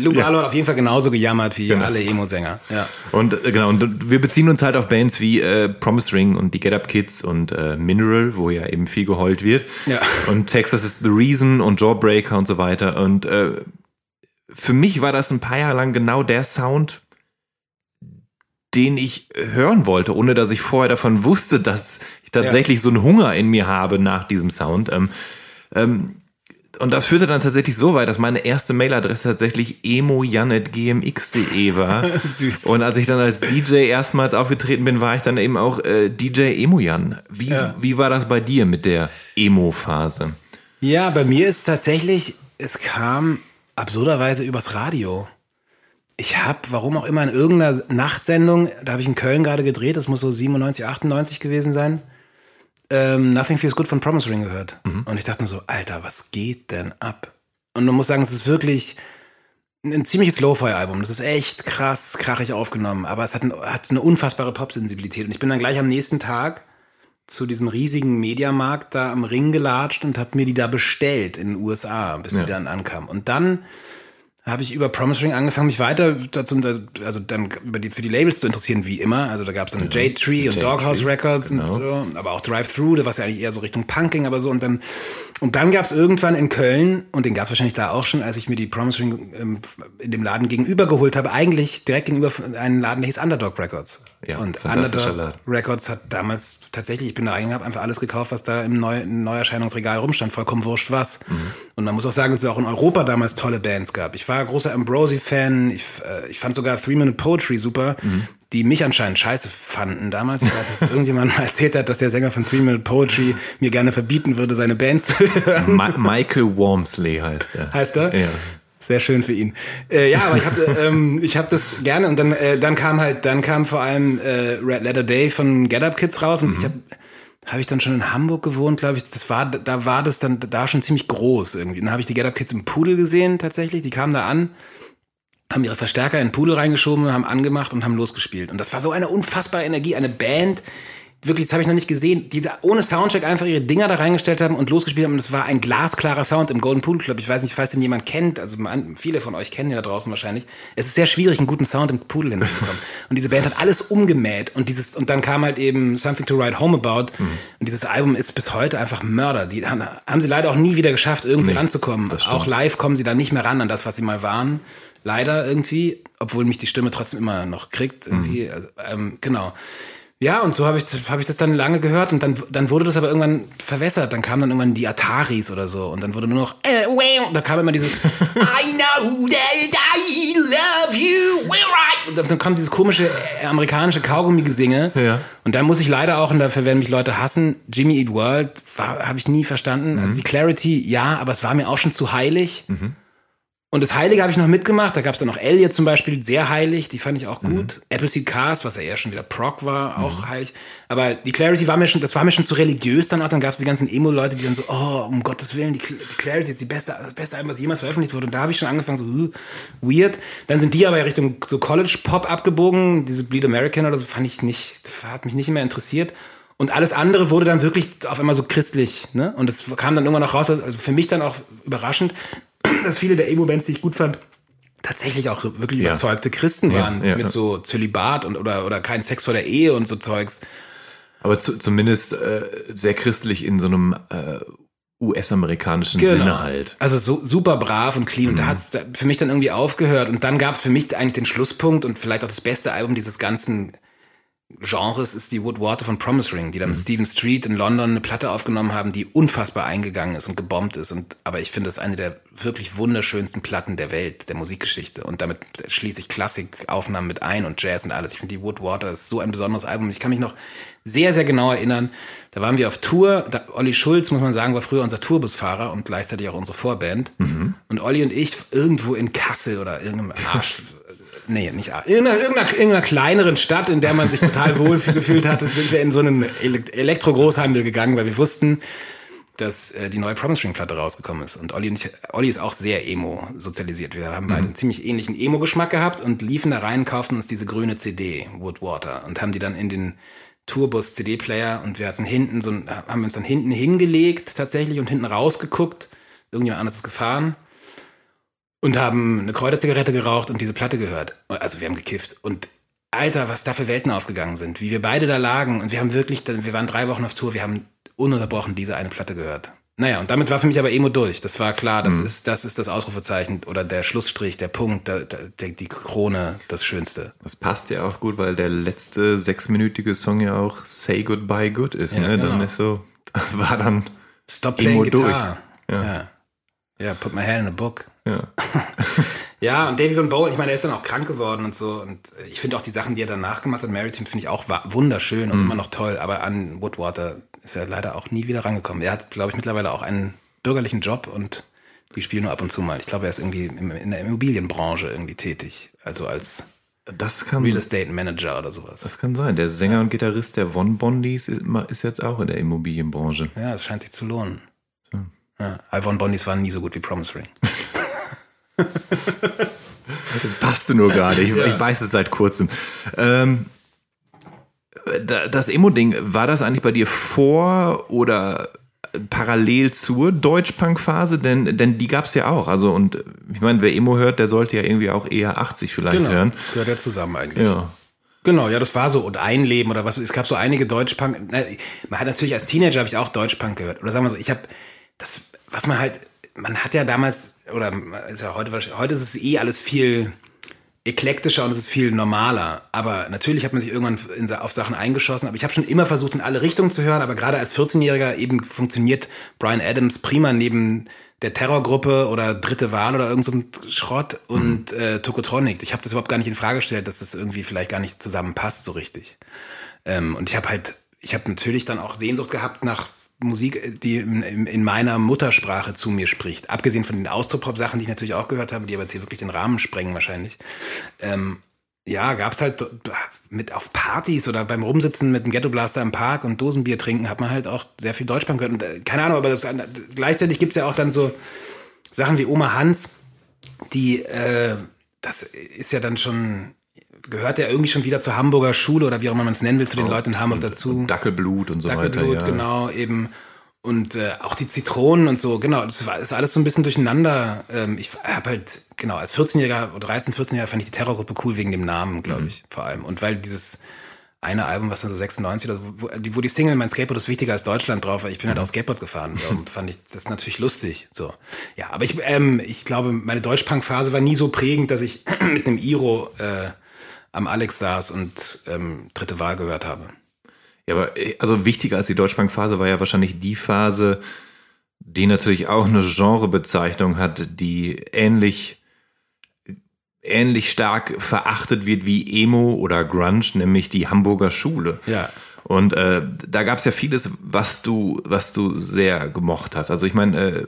Lou ja. hat auf jeden Fall genauso gejammert wie genau. alle Emo-Sänger. Ja. Und äh, genau, und wir beziehen uns halt auf Bands wie äh, Promise Ring und die Get Up Kids und äh, Mineral, wo ja eben viel geheult wird. Ja. Und Texas is the Reason und Jawbreaker und so weiter. Und äh, für mich war das ein paar Jahre lang genau der Sound, den ich hören wollte, ohne dass ich vorher davon wusste, dass ich tatsächlich ja. so einen Hunger in mir habe nach diesem Sound. Ähm, ähm, und das führte dann tatsächlich so weit, dass meine erste Mailadresse tatsächlich emojan.gmx.de war. Süß. Und als ich dann als DJ erstmals aufgetreten bin, war ich dann eben auch äh, DJ Emojan. Wie, ja. wie war das bei dir mit der Emo-Phase? Ja, bei mir ist tatsächlich, es kam absurderweise übers Radio. Ich habe, warum auch immer, in irgendeiner Nachtsendung, da habe ich in Köln gerade gedreht, das muss so 97, 98 gewesen sein, ähm, Nothing Feels Good von Promise Ring gehört. Mhm. Und ich dachte nur so, Alter, was geht denn ab? Und man muss sagen, es ist wirklich ein ziemliches Lo-Fi-Album. Das ist echt krass, krachig aufgenommen, aber es hat, ein, hat eine unfassbare Pop-Sensibilität. Und ich bin dann gleich am nächsten Tag zu diesem riesigen Mediamarkt da am Ring gelatscht und habe mir die da bestellt in den USA, bis ja. die dann ankam. Und dann habe ich über Promise Ring angefangen, mich weiter dazu, also dann über die, für die Labels zu interessieren, wie immer. Also da gab es dann ja. J-Tree und Doghouse Records genau. und so, aber auch Drive-Thru, was ja eigentlich eher so Richtung Punking, aber so. Und dann, und dann gab es irgendwann in Köln, und den gab es wahrscheinlich da auch schon, als ich mir die Promise Ring ähm, in dem Laden gegenüber geholt habe, eigentlich direkt gegenüber einen Laden, der hieß Underdog Records. Ja, und Underdog Laden. Records hat damals tatsächlich, ich bin da reingegangen, habe einfach alles gekauft, was da im Neu Neuerscheinungsregal rumstand, vollkommen wurscht was. Mhm. Und man muss auch sagen, dass es auch in Europa damals tolle Bands gab. Ich war großer Ambrosi-Fan, ich, äh, ich fand sogar Three Minute Poetry super, mhm. Die mich anscheinend scheiße fanden damals. Ich weiß, dass irgendjemand mal erzählt hat, dass der Sänger von Three Minute Poetry mir gerne verbieten würde, seine Band zu hören. Ma Michael Wormsley heißt er. Heißt er? Ja. Sehr schön für ihn. Äh, ja, aber ich habe ähm, ich hab das gerne und dann äh, dann kam halt dann kam vor allem äh, Red Letter Day von Get Up Kids raus und mhm. ich habe habe ich dann schon in Hamburg gewohnt, glaube ich. Das war da war das dann da schon ziemlich groß irgendwie. Dann habe ich die Get Up Kids im Pudel gesehen tatsächlich. Die kamen da an, haben ihre Verstärker in den Pudel reingeschoben und haben angemacht und haben losgespielt. Und das war so eine unfassbare Energie, eine Band, wirklich, das habe ich noch nicht gesehen, die ohne Soundcheck einfach ihre Dinger da reingestellt haben und losgespielt haben. Und es war ein glasklarer Sound im Golden Pool Club. Ich weiß nicht, falls den jemand kennt, also man, viele von euch kennen den da draußen wahrscheinlich. Es ist sehr schwierig, einen guten Sound im Pool hinzubekommen. und diese Band hat alles umgemäht und dieses, und dann kam halt eben Something to Write Home About. Mhm. Und dieses Album ist bis heute einfach Mörder. Die haben, haben sie leider auch nie wieder geschafft, irgendwie nee, ranzukommen. Auch live kommen sie da nicht mehr ran an das, was sie mal waren. Leider irgendwie, obwohl mich die Stimme trotzdem immer noch kriegt. Irgendwie. Mhm. Also, ähm, genau. Ja, und so habe ich, hab ich das dann lange gehört und dann, dann wurde das aber irgendwann verwässert. Dann kamen dann irgendwann die Ataris oder so und dann wurde nur noch, äh, da kam immer dieses I know that I love you, we're right. Und dann kam dieses komische äh, amerikanische Kaugummi-Gesinge. Ja. Und dann muss ich leider auch, und dafür werden mich Leute hassen, Jimmy Eat World habe ich nie verstanden. Mhm. Also die Clarity, ja, aber es war mir auch schon zu heilig. Mhm. Und das Heilige habe ich noch mitgemacht. Da gab es dann noch Elliot zum Beispiel, sehr heilig. Die fand ich auch gut. Mhm. Appleseed Cast, was ja eher schon wieder Proc war, auch mhm. heilig. Aber die Clarity war mir schon, das war mir schon zu religiös dann auch. Dann gab es die ganzen Emo-Leute, die dann so, oh, um Gottes Willen, die, die Clarity ist die beste, das beste Album, was jemals veröffentlicht wurde. Und da habe ich schon angefangen, so uh, weird. Dann sind die aber Richtung so College-Pop abgebogen. Diese Bleed American oder so fand ich nicht, hat mich nicht mehr interessiert. Und alles andere wurde dann wirklich auf einmal so christlich. Ne? Und das kam dann irgendwann noch raus, also für mich dann auch überraschend, dass viele der Emo-Bands, die ich gut fand, tatsächlich auch wirklich ja. überzeugte Christen waren ja, ja. mit so Zölibat und oder oder kein Sex vor der Ehe und so Zeugs. Aber zu, zumindest äh, sehr christlich in so einem äh, US-amerikanischen genau. Sinne halt. Also so super brav und clean. Mhm. Und da mhm. hat es für mich dann irgendwie aufgehört. Und dann gab es für mich eigentlich den Schlusspunkt und vielleicht auch das beste Album dieses ganzen Genres ist die Woodwater von Promise Ring, die da mit mhm. Stephen Street in London eine Platte aufgenommen haben, die unfassbar eingegangen ist und gebombt ist. Und, aber ich finde, das ist eine der wirklich wunderschönsten Platten der Welt, der Musikgeschichte. Und damit schließe ich Klassikaufnahmen mit ein und Jazz und alles. Ich finde, die Woodwater ist so ein besonderes Album. Ich kann mich noch sehr, sehr genau erinnern. Da waren wir auf Tour. Da, Olli Schulz, muss man sagen, war früher unser Tourbusfahrer und gleichzeitig auch unsere Vorband. Mhm. Und Olli und ich irgendwo in Kassel oder irgendeinem Arsch nee, nicht A. Irgendeiner, irgendeiner, irgendeiner kleineren Stadt, in der man sich total wohl gefühlt hatte, sind wir in so einen Elektro-Großhandel gegangen, weil wir wussten, dass äh, die neue Promise Ring Platte rausgekommen ist. Und Olli, und ich, Olli ist auch sehr emo sozialisiert. Wir haben mhm. beide einen ziemlich ähnlichen Emo-Geschmack gehabt und liefen da rein, kauften uns diese grüne CD, Woodwater, und haben die dann in den Tourbus CD-Player und wir hatten hinten so ein, haben uns dann hinten hingelegt tatsächlich und hinten rausgeguckt. Irgendjemand anderes ist gefahren und haben eine Kräuterzigarette geraucht und diese Platte gehört. Also wir haben gekifft. Und Alter, was da für Welten aufgegangen sind. Wie wir beide da lagen und wir haben wirklich, wir waren drei Wochen auf Tour, wir haben ununterbrochen diese eine Platte gehört. Naja, und damit war für mich aber Emo durch. Das war klar, das, mhm. ist, das ist das Ausrufezeichen oder der Schlussstrich, der Punkt, der, der, die Krone, das Schönste. Das passt ja auch gut, weil der letzte sechsminütige Song ja auch Say Goodbye Good ist. Ja, ne? Genau. Dann ist so, war dann Stop playing Emo durch. Ja. ja. Ja, put my hand in a book. Ja. ja, und Davy Van Bowl, ich meine, er ist dann auch krank geworden und so. Und ich finde auch die Sachen, die er danach gemacht hat, Maritime, finde ich auch wunderschön und mm. immer noch toll. Aber an Woodwater ist er leider auch nie wieder rangekommen. Er hat, glaube ich, mittlerweile auch einen bürgerlichen Job und die spielen nur ab und zu mal. Ich glaube, er ist irgendwie in der Immobilienbranche irgendwie tätig. Also als das kann, Real Estate Manager oder sowas. Das kann sein. Der Sänger ja. und Gitarrist der Von Bondis ist jetzt auch in der Immobilienbranche. Ja, es scheint sich zu lohnen. Ja. Ja, Ivon Bondis waren nie so gut wie Promise Ring. das passte nur gerade. Ich, ja. ich, weiß es seit kurzem. Ähm, das Emo-Ding, war das eigentlich bei dir vor oder parallel zur Deutschpunk-Phase? Denn, denn die gab es ja auch. Also, und ich meine, wer Emo hört, der sollte ja irgendwie auch eher 80 vielleicht genau, hören. Das gehört ja zusammen eigentlich. Ja. Genau, ja, das war so. Und Einleben oder was. Es gab so einige Deutschpunk. Man hat natürlich als Teenager habe ich auch Deutschpunk gehört. Oder sagen wir so, ich habe das, was man halt man hat ja damals, oder ist ja heute, heute ist es eh alles viel eklektischer und es ist viel normaler. Aber natürlich hat man sich irgendwann in, auf Sachen eingeschossen. Aber ich habe schon immer versucht, in alle Richtungen zu hören. Aber gerade als 14-Jähriger eben funktioniert Brian Adams prima neben der Terrorgruppe oder Dritte Wahl oder irgend so ein Schrott und mhm. äh, Tokotronic. Ich habe das überhaupt gar nicht in Frage gestellt, dass das irgendwie vielleicht gar nicht zusammenpasst so richtig. Ähm, und ich habe halt, ich habe natürlich dann auch Sehnsucht gehabt nach Musik, die in, in, meiner Muttersprache zu mir spricht. Abgesehen von den Austropop-Sachen, die ich natürlich auch gehört habe, die aber jetzt hier wirklich den Rahmen sprengen wahrscheinlich. Ähm, ja, gab's halt mit auf Partys oder beim Rumsitzen mit dem Ghetto Blaster im Park und Dosenbier trinken, hat man halt auch sehr viel Deutschpunk gehört. Und, äh, keine Ahnung, aber das, gleichzeitig gibt's ja auch dann so Sachen wie Oma Hans, die, äh, das ist ja dann schon gehört er irgendwie schon wieder zur Hamburger Schule oder wie auch immer man es nennen will, zu den oh, Leuten in Hamburg und, dazu. Und Dackelblut und so Dackelblut, weiter. Ja. genau, eben. Und äh, auch die Zitronen und so, genau, das war ist alles so ein bisschen durcheinander. Ähm, ich habe halt, genau, als 14-Jähriger, 13, 14-Jähriger fand ich die Terrorgruppe cool wegen dem Namen, glaube mhm. ich, vor allem. Und weil dieses eine Album, was dann so 96, also wo, wo die Single Mein Skateboard ist wichtiger als Deutschland drauf, weil ich bin halt auch Skateboard gefahren. Und fand ich das natürlich lustig. So. Ja, aber ich, ähm, ich glaube, meine Deutschpunk-Phase war nie so prägend, dass ich mit einem Iro äh, am Alex saß und ähm, dritte Wahl gehört habe. Ja, aber äh, also wichtiger als die Deutschpunk-Phase war ja wahrscheinlich die Phase, die natürlich auch eine Genrebezeichnung hat, die ähnlich ähnlich stark verachtet wird wie Emo oder Grunge, nämlich die Hamburger Schule. Ja. Und äh, da gab es ja vieles, was du, was du sehr gemocht hast. Also ich meine, äh,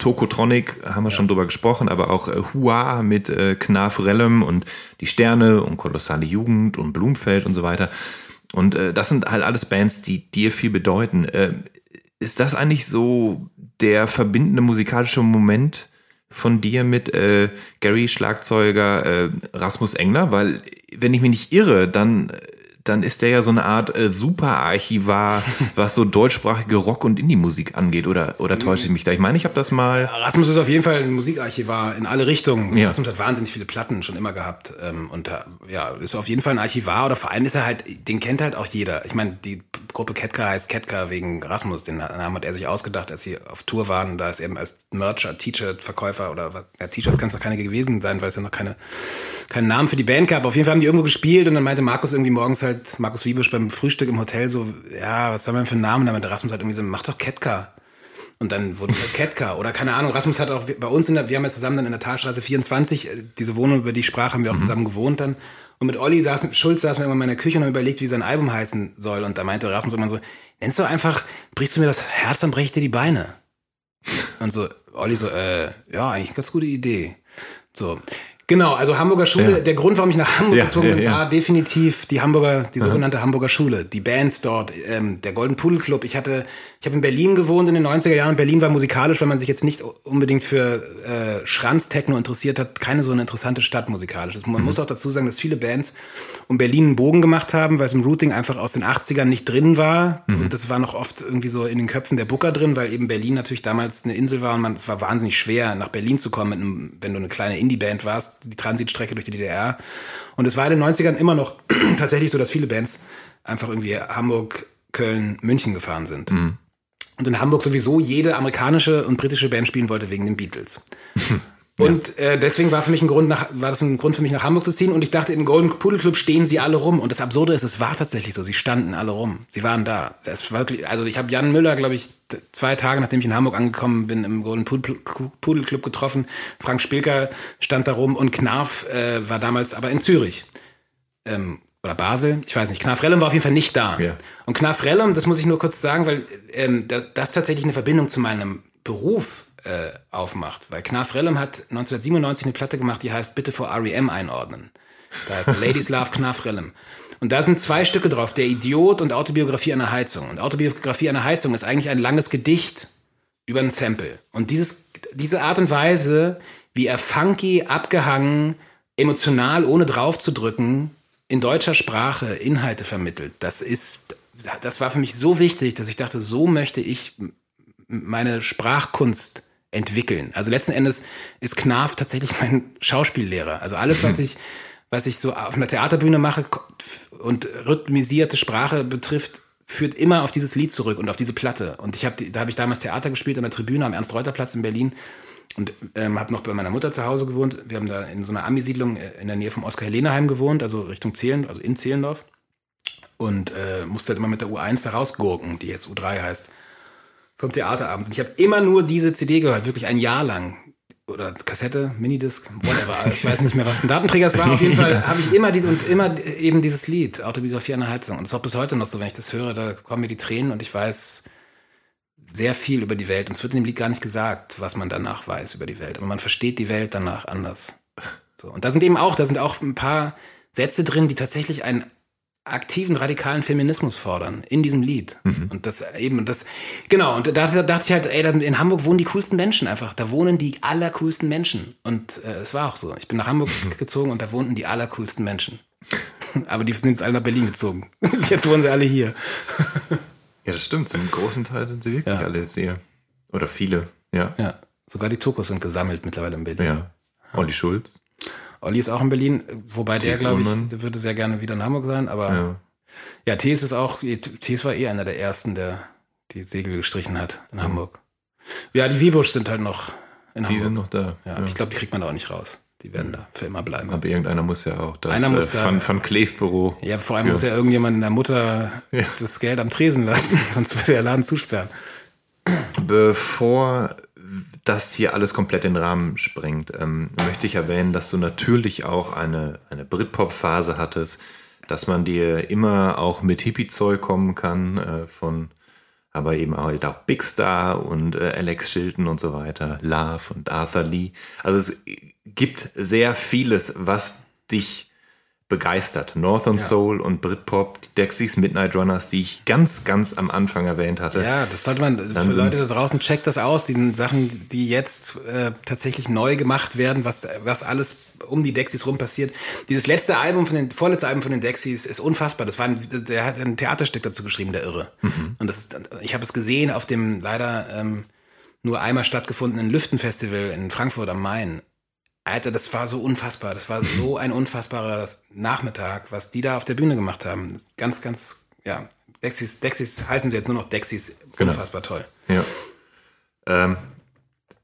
Tokotronic haben wir ja. schon drüber gesprochen, aber auch äh, Hua mit äh, Knaf Rellem und die Sterne und Kolossale Jugend und Blumfeld und so weiter. Und äh, das sind halt alles Bands, die dir viel bedeuten. Äh, ist das eigentlich so der verbindende musikalische Moment von dir mit äh, Gary Schlagzeuger äh, Rasmus Engler? Weil, wenn ich mich nicht irre, dann dann ist der ja so eine Art äh, Superarchivar, was so deutschsprachige Rock- und Indie-Musik angeht. Oder, oder täusche ich mich da? Ich meine, ich habe das mal. Rasmus ist auf jeden Fall ein Musikarchivar in alle Richtungen. Ja. Rasmus hat wahnsinnig viele Platten schon immer gehabt. Ähm, und ja, ist auf jeden Fall ein Archivar. Oder vor allem ist er halt, den kennt halt auch jeder. Ich meine, die Gruppe Ketka heißt Ketka wegen Rasmus. Den Namen hat er sich ausgedacht, als sie auf Tour waren. Da ist eben als Mercher, T-Shirt-Verkäufer oder ja, T-Shirts kann es noch keine gewesen sein, weil es ja noch keine, keinen Namen für die Band gab. Auf jeden Fall haben die irgendwo gespielt und dann meinte Markus irgendwie morgens halt, halt Markus Wiebusch beim Frühstück im Hotel so, ja, was soll man für einen Namen? Damit Rasmus hat irgendwie so, mach doch Ketka. Und dann wurde es halt Ketka. Oder keine Ahnung, Rasmus hat auch bei uns in der, wir haben ja zusammen dann in der Talstraße 24, äh, diese Wohnung, über die ich sprach, haben wir auch mhm. zusammen gewohnt dann. Und mit Olli saßen, Schulz saßen wir immer in meiner Küche und haben überlegt, wie sein Album heißen soll. Und da meinte Rasmus immer so, nennst du einfach, brichst du mir das Herz, dann brech ich dir die Beine. Und so, Olli so, äh, ja, eigentlich eine ganz gute Idee. So. Genau, also Hamburger Schule, ja. der Grund, warum ich nach Hamburg ja, gezogen bin, ja, war definitiv die Hamburger, die sogenannte Aha. Hamburger Schule, die Bands dort, ähm, der Golden Pudel Club. Ich hatte, ich habe in Berlin gewohnt in den 90er Jahren. Berlin war musikalisch, wenn man sich jetzt nicht unbedingt für äh, Schranz-Techno interessiert hat, keine so eine interessante Stadt musikalisch. Das, man mhm. muss auch dazu sagen, dass viele Bands um Berlin einen Bogen gemacht haben, weil es im Routing einfach aus den 80ern nicht drin war. Mhm. Und das war noch oft irgendwie so in den Köpfen der Booker drin, weil eben Berlin natürlich damals eine Insel war und man, es war wahnsinnig schwer, nach Berlin zu kommen, einem, wenn du eine kleine Indie-Band warst die Transitstrecke durch die DDR. Und es war in den 90ern immer noch tatsächlich so, dass viele Bands einfach irgendwie Hamburg, Köln, München gefahren sind. Mhm. Und in Hamburg sowieso jede amerikanische und britische Band spielen wollte wegen den Beatles. Und äh, deswegen war für mich ein Grund nach, war das ein Grund für mich nach Hamburg zu ziehen. Und ich dachte, im Golden Pudel Club stehen sie alle rum. Und das Absurde ist, es war tatsächlich so. Sie standen alle rum. Sie waren da. Das war wirklich, also ich habe Jan Müller, glaube ich, zwei Tage nachdem ich in Hamburg angekommen bin, im Golden Pudel Club getroffen. Frank Spilker stand da rum und Knarf äh, war damals aber in Zürich. Ähm, oder Basel, ich weiß nicht. Knarf Rellum war auf jeden Fall nicht da. Ja. Und Knarf Rellum, das muss ich nur kurz sagen, weil ähm, das, das tatsächlich eine Verbindung zu meinem Beruf äh, aufmacht. Weil Knarf Rellum hat 1997 eine Platte gemacht, die heißt Bitte vor REM einordnen. Da heißt Ladies Love Knarf Rellum. Und da sind zwei Stücke drauf, Der Idiot und Autobiografie einer Heizung. Und Autobiografie einer Heizung ist eigentlich ein langes Gedicht über ein Sample. Und dieses, diese Art und Weise, wie er funky, abgehangen, emotional, ohne drauf zu drücken, in deutscher Sprache Inhalte vermittelt, das ist, das war für mich so wichtig, dass ich dachte, so möchte ich meine Sprachkunst entwickeln. Also letzten Endes ist Knarf tatsächlich mein Schauspiellehrer. Also alles, was ich, was ich so auf einer Theaterbühne mache und rhythmisierte Sprache betrifft, führt immer auf dieses Lied zurück und auf diese Platte. Und ich habe, da habe ich damals Theater gespielt an der Tribüne am Ernst-Reuter-Platz in Berlin und ähm, habe noch bei meiner Mutter zu Hause gewohnt. Wir haben da in so einer Ami-Siedlung äh, in der Nähe vom Oskar-Helene-Heim gewohnt, also Richtung Zehlen, also in Zehlendorf. Und äh, musste halt immer mit der U1 da rausgurken, die jetzt U3 heißt vom Theaterabend sind. Ich habe immer nur diese CD gehört, wirklich ein Jahr lang. Oder Kassette, Minidisc, whatever. Ich weiß nicht mehr, was ein Datenträger es war. Auf jeden Fall habe ich immer diese und immer eben dieses Lied, Autobiografie einer Heizung. Und das ist auch bis heute noch so, wenn ich das höre, da kommen mir die Tränen und ich weiß sehr viel über die Welt. Und es wird in dem Lied gar nicht gesagt, was man danach weiß über die Welt. Aber man versteht die Welt danach anders. So. Und da sind eben auch, da sind auch ein paar Sätze drin, die tatsächlich einen aktiven radikalen Feminismus fordern in diesem Lied. Mhm. Und das eben, das, genau, und da, da dachte ich halt, ey, in Hamburg wohnen die coolsten Menschen einfach. Da wohnen die allercoolsten Menschen. Und äh, es war auch so. Ich bin nach Hamburg gezogen und da wohnten die allercoolsten Menschen. Aber die sind jetzt alle nach Berlin gezogen. Jetzt wohnen sie alle hier. Ja, das stimmt. Zum großen Teil sind sie wirklich Ja. alle jetzt hier. Oder viele, ja. Ja, sogar die Tokos sind gesammelt mittlerweile in Berlin. Ja. Olli Schulz. Olli ist auch in Berlin, wobei der, Thies glaube ich, der würde sehr gerne wieder in Hamburg sein, aber ja, Ja. Thies ist auch, Thies war eh einer der ersten, der die Segel gestrichen hat in Hamburg. Ja, die Wiebusch sind halt noch in Die sind Hamburg. noch da. ja, Ich glaube, die kriegt man auch nicht raus. Die werden da für immer bleiben. Aber irgendeiner muss ja auch das Einer äh, muss da- Van, Van Kleef-Büro. Ja, vor allem Ja. muss ja irgendjemand in der Mutter Ja. das Geld am Tresen lassen, sonst würde der Laden zusperren. Bevor das hier alles komplett den Rahmen sprengt, ähm, möchte ich erwähnen, dass du natürlich auch eine, eine Britpop-Phase hattest, dass man dir immer auch mit Hippie-Zeug kommen kann, äh, von aber eben auch, halt auch Big Star und äh, Alex Chilton und so weiter, Love und Arthur Lee. Also es gibt sehr vieles, was dich begeistert. Northern Ja. Soul und Britpop, die Dexys, Midnight Runners, die ich ganz, ganz am Anfang erwähnt hatte. Ja, das sollte man, für sind- Leute da draußen, checkt das aus, die Sachen, die jetzt äh, tatsächlich neu gemacht werden, was, was alles um die Dexys rum passiert. Dieses letzte Album von den, vorletzte Album von den Dexys ist unfassbar. Das war ein, der hat ein Theaterstück dazu geschrieben, der Irre. Und das ist, ich habe es gesehen auf dem leider ähm, nur einmal stattgefundenen Lüftenfestival in Frankfurt am Main. Alter, das war so unfassbar. Das war so ein unfassbarer Nachmittag, was die da auf der Bühne gemacht haben. Ganz, ganz, ja. Dexys, Dexys heißen sie jetzt nur noch Dexys. Genau. Unfassbar toll. Ja. Ähm,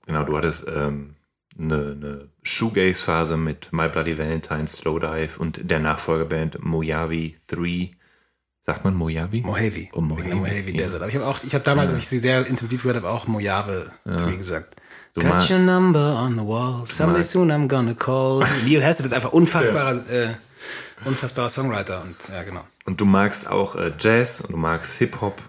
genau, du hattest ähm, eine, eine Shoegaze-Phase mit My Bloody Valentine, Slowdive und der Nachfolgerband Mojave 3. Sagt man Mojave? Mojave. Oh, Mojave, Mojave ja. Desert. Aber ich habe auch, ich habe damals, als ich sie sehr intensiv gehört habe, auch Mojave 3 gesagt. Du Got your number on the wall. Someday soon I'm gonna call. Neil Hessett ist einfach unfassbarer, äh, unfassbarer Songwriter und ja, genau. Und du magst auch äh, Jazz und du magst Hip-Hop,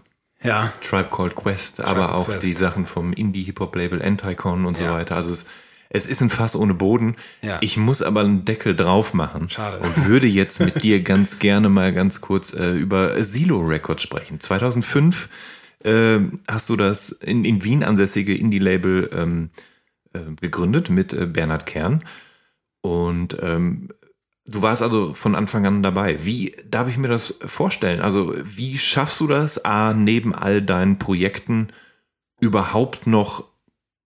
Ja, Tribe Called Quest, aber Called auch Quest. die Sachen vom Indie-Hip-Hop-Label Anticon und so Ja. weiter. Also es, es ist ein Fass ohne Boden. Ja. Ich muss aber einen Deckel drauf machen. Schade. Und würde jetzt mit dir ganz gerne mal ganz kurz äh, über Silo Records sprechen. 2005 äh, hast du das in, in Wien ansässige Indie-Label ähm, äh, gegründet mit äh, Bernhard Kern. Und ähm, du warst also von Anfang an dabei. Wie darf ich mir das vorstellen? Also wie schaffst du das, A, neben all deinen Projekten überhaupt noch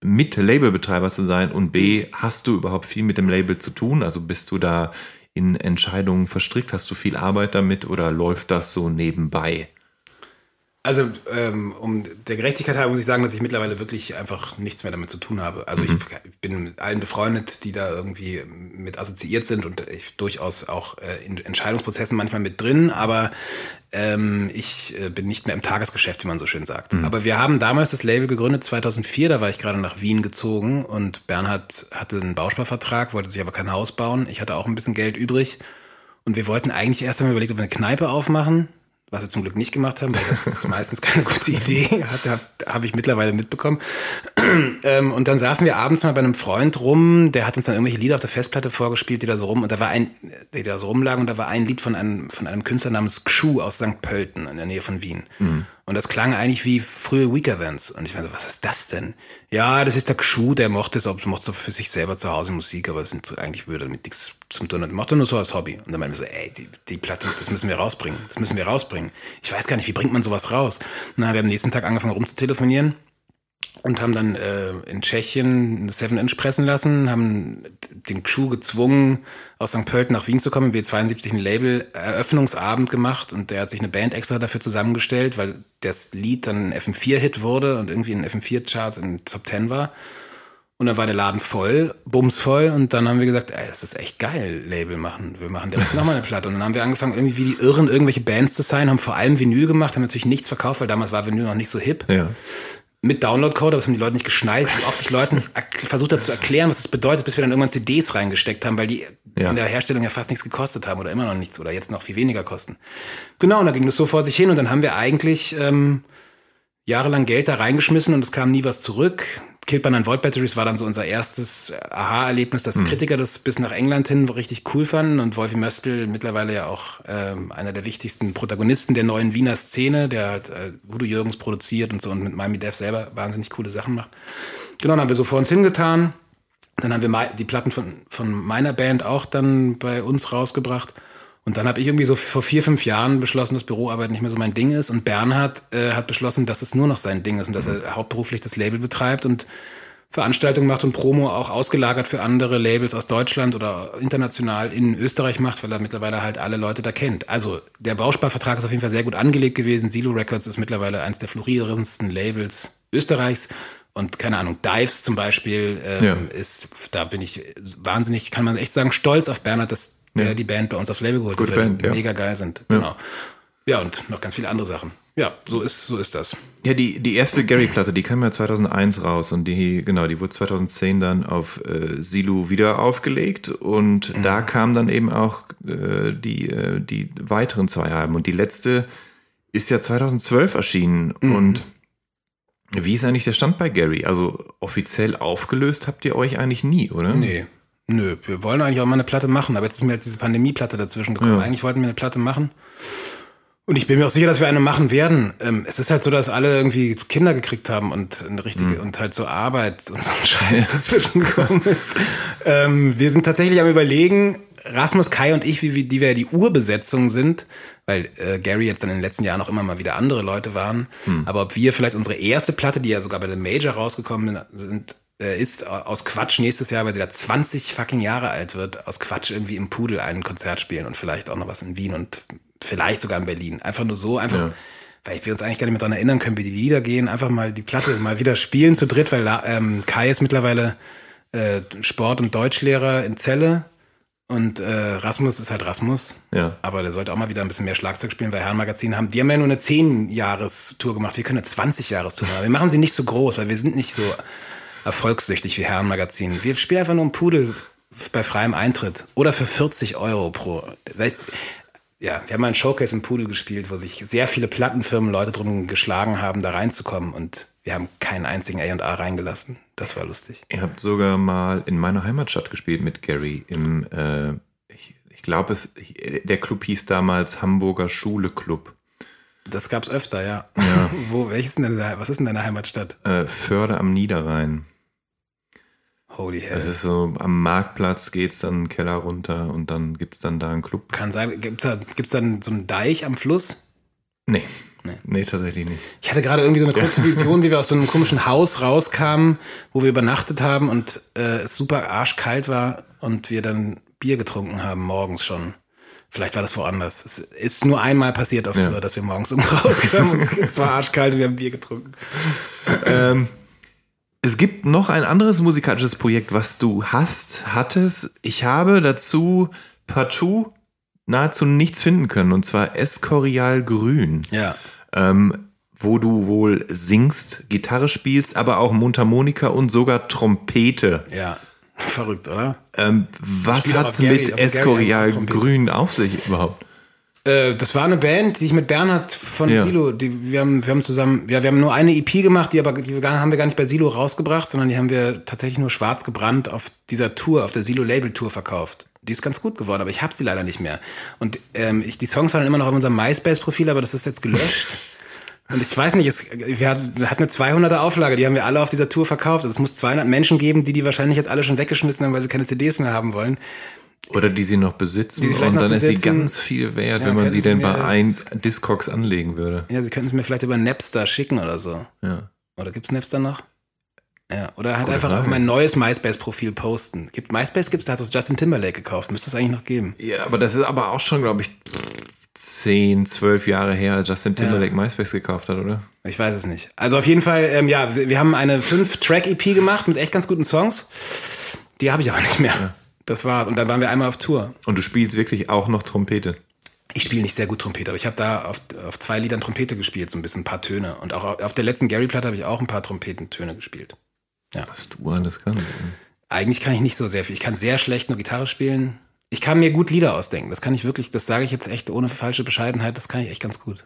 mit Labelbetreiber zu sein und B, hast du überhaupt viel mit dem Label zu tun? Also bist du da in Entscheidungen verstrickt? Hast du viel Arbeit damit oder läuft das so nebenbei? Also, ähm, um der Gerechtigkeit halber muss ich sagen, dass ich mittlerweile wirklich einfach nichts mehr damit zu tun habe. Also ich, ich bin mit allen befreundet, die da irgendwie mit assoziiert sind und ich durchaus auch äh, in Entscheidungsprozessen manchmal mit drin, aber ähm, ich äh, bin nicht mehr im Tagesgeschäft, wie man so schön sagt. Aber wir haben damals das Label gegründet, 2004, da war ich gerade nach Wien gezogen und Bernhard hatte einen Bausparvertrag, wollte sich aber kein Haus bauen. Ich hatte auch ein bisschen Geld übrig und wir wollten eigentlich erst einmal überlegt, ob wir eine Kneipe aufmachen was wir zum Glück nicht gemacht haben, weil das ist meistens keine gute Idee, hat, habe hab ich mittlerweile mitbekommen. ähm, und dann saßen wir abends mal bei einem Freund rum, der hat uns dann irgendwelche Lieder auf der Festplatte vorgespielt, die da so rum, und da war ein, die da so rumlagen, und da war ein Lied von einem, von einem Künstler namens Kshu aus St. Pölten in der Nähe von Wien. Und das klang eigentlich wie frühe Week Events. Und ich meine so, was ist das denn? Ja, das ist der Kshu, der mochte es, ob mochte so für sich selber zu Hause Musik, aber sind so, eigentlich würde damit nichts zum tun. Und mochte nur so als Hobby. Und dann meinen wir so, ey, die, die Platte, das müssen wir rausbringen. Das müssen wir rausbringen. Ich weiß gar nicht, wie bringt man sowas raus? Na, wir haben am nächsten Tag angefangen rumzutelefonieren und haben dann äh, in Tschechien eine 7-Inch pressen lassen, haben den Crew gezwungen, aus St. Pölten nach Wien zu kommen, B72 ein Label Eröffnungsabend gemacht und der hat sich eine Band extra dafür zusammengestellt, weil das Lied dann ein FM4-Hit wurde und irgendwie in FM4-Charts in Top 10 war. Und dann war der Laden voll, bumsvoll und dann haben wir gesagt, ey, das ist echt geil, Label machen. Wir machen direkt nochmal eine Platte. Und dann haben wir angefangen, irgendwie wie die Irren irgendwelche Bands zu sein, haben vor allem Vinyl gemacht, haben natürlich nichts verkauft, weil damals war Vinyl noch nicht so hip Ja. Mit Download-Code, aber das haben die Leute nicht geschnallt, wie oft ich Leuten versucht habe zu erklären, was das bedeutet, bis wir dann irgendwann CDs reingesteckt haben, weil die Ja. in der Herstellung ja fast nichts gekostet haben oder immer noch nichts oder jetzt noch viel weniger kosten. Genau, und da ging das so vor sich hin und dann haben wir eigentlich ähm, jahrelang Geld da reingeschmissen und es kam nie was zurück. Killed by Nine Volt Batteries war dann so unser erstes Aha-Erlebnis, dass Kritiker das bis nach England hin richtig cool fanden und Wolfi Möstl mittlerweile ja auch ähm, einer der wichtigsten Protagonisten der neuen Wiener Szene, der halt äh, Voodoo Jürgens produziert und so und mit Miami Dev selber wahnsinnig coole Sachen macht. Genau, dann haben wir so vor uns hingetan. Dann haben wir die Platten von, von meiner Band auch dann bei uns rausgebracht. Und dann habe ich irgendwie so vor vier, fünf Jahren beschlossen, dass Büroarbeit nicht mehr so mein Ding ist. Und Bernhard äh, hat beschlossen, dass es nur noch sein Ding ist und dass er hauptberuflich das Label betreibt und Veranstaltungen macht und Promo auch ausgelagert für andere Labels aus Deutschland oder international in Österreich macht, weil er mittlerweile halt alle Leute da kennt. Also der Bausparvertrag ist auf jeden Fall sehr gut angelegt gewesen. Silo Records ist mittlerweile eines der florierendsten Labels Österreichs. Und keine Ahnung, Dives zum Beispiel ähm, Ja. ist, da bin ich wahnsinnig, kann man echt sagen, stolz auf Bernhard, dass der Ja. die Band bei uns aufs Label geholt Gute hat, weil Band, die ja. mega geil sind. Genau. Ja, und noch ganz viele andere Sachen. Ja, so ist, so ist das. Ja, die, die erste Gary-Platte, die kam ja 2001 raus und die, genau, die wurde 2010 dann auf äh, Silu wieder aufgelegt und Mhm. da kamen dann eben auch äh, die, äh, die weiteren zwei Alben und die letzte ist ja 2012 erschienen Mhm. und wie ist eigentlich der Stand bei Gary? Also offiziell aufgelöst habt ihr euch eigentlich nie, oder? Nee. Nö, wir wollen eigentlich auch mal eine Platte machen, aber jetzt ist mir halt diese Pandemie-Platte dazwischen gekommen. Ja. Eigentlich wollten wir eine Platte machen. Und ich bin mir auch sicher, dass wir eine machen werden. Ähm, es ist halt so, dass alle irgendwie Kinder gekriegt haben und eine richtige Mhm. und halt so Arbeit und so ein Scheiß dazwischen gekommen ist. Ähm, wir sind tatsächlich am überlegen, Rasmus, Kai und ich, wie, wie die wir die Urbesetzung sind, weil äh, Gary jetzt dann in den letzten Jahren auch immer mal wieder andere Leute waren. Hm. Aber ob wir vielleicht unsere erste Platte, die ja sogar bei dem Major rausgekommen sind, äh, ist aus Quatsch nächstes Jahr, weil sie da 20 fucking Jahre alt wird, aus Quatsch irgendwie im Pudel ein Konzert spielen und vielleicht auch noch was in Wien und vielleicht sogar in Berlin. Einfach nur so, einfach, Ja. weil wir uns eigentlich gar nicht mehr daran erinnern können, wie die Lieder gehen, einfach mal die Platte mal wieder spielen zu dritt, weil ähm, Kai ist mittlerweile äh, Sport- und Deutschlehrer in Celle und äh, Rasmus ist halt Rasmus. Ja. Aber der sollte auch mal wieder ein bisschen mehr Schlagzeug spielen, weil Herrenmagazin haben, die haben ja nur eine 10-Jahres-Tour gemacht. Wir können eine 20-Jahres-Tour machen. Wir machen sie nicht so groß, weil wir sind nicht so erfolgssüchtig wie Herrenmagazin. Wir spielen einfach nur einen Pudel bei freiem Eintritt oder für 40 Euro pro. Ja, wir haben mal einen Showcase im Pudel gespielt, wo sich sehr viele Plattenfirmen Leute drum geschlagen haben, da reinzukommen und wir haben keinen einzigen A&A reingelassen. Das war lustig. Ihr habt sogar mal in meiner Heimatstadt gespielt mit Gary im, äh, ich, ich glaube, es, der Club hieß damals Hamburger Schule Club. Das gab's öfter, ja. Ja. Wo, welches denn was ist denn deine Heimatstadt? Äh, Förde am Niederrhein. Holy hell. Es ist so, am Marktplatz geht's dann einen Keller runter und dann gibt's dann da einen Club. Kann sein, gibt's da, gibt's dann so einen Deich am Fluss? Nee. Nee. Nee, tatsächlich nicht. Ich hatte gerade irgendwie so eine kurze Vision, wie wir aus so einem komischen Haus rauskamen, wo wir übernachtet haben und äh, es super arschkalt war und wir dann Bier getrunken haben, morgens schon. Vielleicht war das woanders. Es ist nur einmal passiert auf Ja. Tour, dass wir morgens um rauskamen und es war arschkalt und wir haben Bier getrunken. ähm, es gibt noch ein anderes musikalisches Projekt, was du hast, hattest. Ich habe dazu partout nahezu nichts finden können, und zwar Escorial Grün. Ja. ähm, wo du wohl singst, Gitarre spielst, aber auch Mundharmonika und sogar Trompete. Ja. Verrückt, oder? Ähm, was auf Gary- mit Escorial. Grün auf sich überhaupt? Äh, das war eine Band, die ich mit Bernhard von Ja. Silo, die, wir haben, wir haben zusammen, ja, wir haben nur eine EP gemacht, die aber, die wir gar, haben wir gar nicht bei Silo rausgebracht, sondern die haben wir tatsächlich nur schwarz gebrannt auf dieser Tour, auf der Silo Label Tour verkauft. Die ist ganz gut geworden, aber ich habe sie leider nicht mehr. Und ähm, ich, die Songs waren immer noch auf unserem MySpace-Profil, aber das ist jetzt gelöscht. Und ich weiß nicht, es, wir hatten wir hatten eine 200er Auflage, die haben wir alle auf dieser Tour verkauft. Also es muss 200 Menschen geben, die die wahrscheinlich jetzt alle schon weggeschmissen haben, weil sie keine CDs mehr haben wollen. Oder die sie noch besitzen sie und dann ist sie besitzen. ganz viel wert, Ja, wenn man sie denn bei ein Discogs anlegen würde. Ja, sie könnten es mir vielleicht über Napster schicken oder so. Ja. Oder gibt's Napster noch? Ja, oder halt Gute einfach Frage. auf mein neues MySpace-Profil posten. Gibt MySpace gibt's, da hat das Justin Timberlake gekauft. Müsste es eigentlich noch geben. ja, aber das ist aber auch schon, glaube ich, 10, 12 Jahre her, als Justin Timberlake MySpace gekauft hat, oder? Ich weiß es nicht. Also auf jeden Fall, ähm, ja, wir, wir haben eine 5-Track-EP gemacht mit echt ganz guten Songs. Die habe ich aber nicht mehr. Das war's. Und dann waren wir einmal auf Tour. Und du spielst wirklich auch noch Trompete. Ich spiele nicht sehr gut Trompete, aber ich habe da auf, auf zwei Liedern Trompete gespielt, so ein bisschen ein paar Töne. Und auch auf der letzten Gary-Platte habe ich auch ein paar Trompetentöne gespielt. Was du alles kannst. Eigentlich kann ich nicht so sehr viel. Ich kann sehr schlecht nur Gitarre spielen. Ich kann mir gut Lieder ausdenken. Das kann ich wirklich, das sage ich jetzt echt ohne falsche Bescheidenheit, das kann ich echt ganz gut.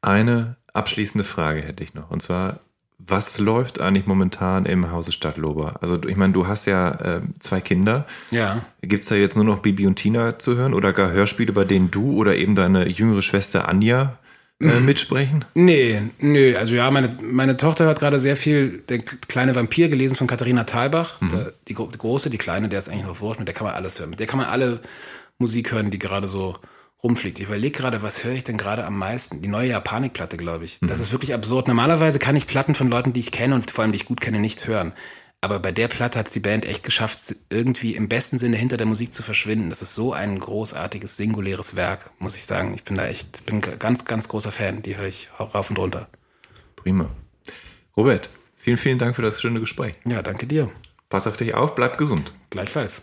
Eine abschließende Frage hätte ich noch. Und zwar, was läuft eigentlich momentan im Hause Stadtlober? Also ich meine, du hast ja ähm, zwei Kinder. Ja. Gibt es da jetzt nur noch Bibi und Tina zu hören oder gar Hörspiele, bei denen du oder eben deine jüngere Schwester Anja äh, mitsprechen? Nee, nee, also ja, meine, meine Tochter hat gerade sehr viel Der kleine Vampir gelesen von Katharina Thalbach. Der, die, die große, die kleine, der ist eigentlich noch wurscht, mit der kann man alles hören. Mit der kann man alle Musik hören, die gerade so rumfliegt. Ich überlege gerade, was höre ich denn gerade am meisten? Die neue Japanik-Platte, glaube ich. Das ist wirklich absurd. Normalerweise kann ich Platten von Leuten, die ich kenne und vor allem die ich gut kenne, nicht hören. Aber bei der Platte hat es die Band echt geschafft, irgendwie im besten Sinne hinter der Musik zu verschwinden. Das ist so ein großartiges, singuläres Werk, muss ich sagen. Ich bin da echt, bin ganz, ganz großer Fan. Die höre ich rauf und runter. Prima. Robert, vielen, vielen Dank für das schöne Gespräch. Ja, danke dir. Pass auf dich auf, bleib gesund. Gleichfalls.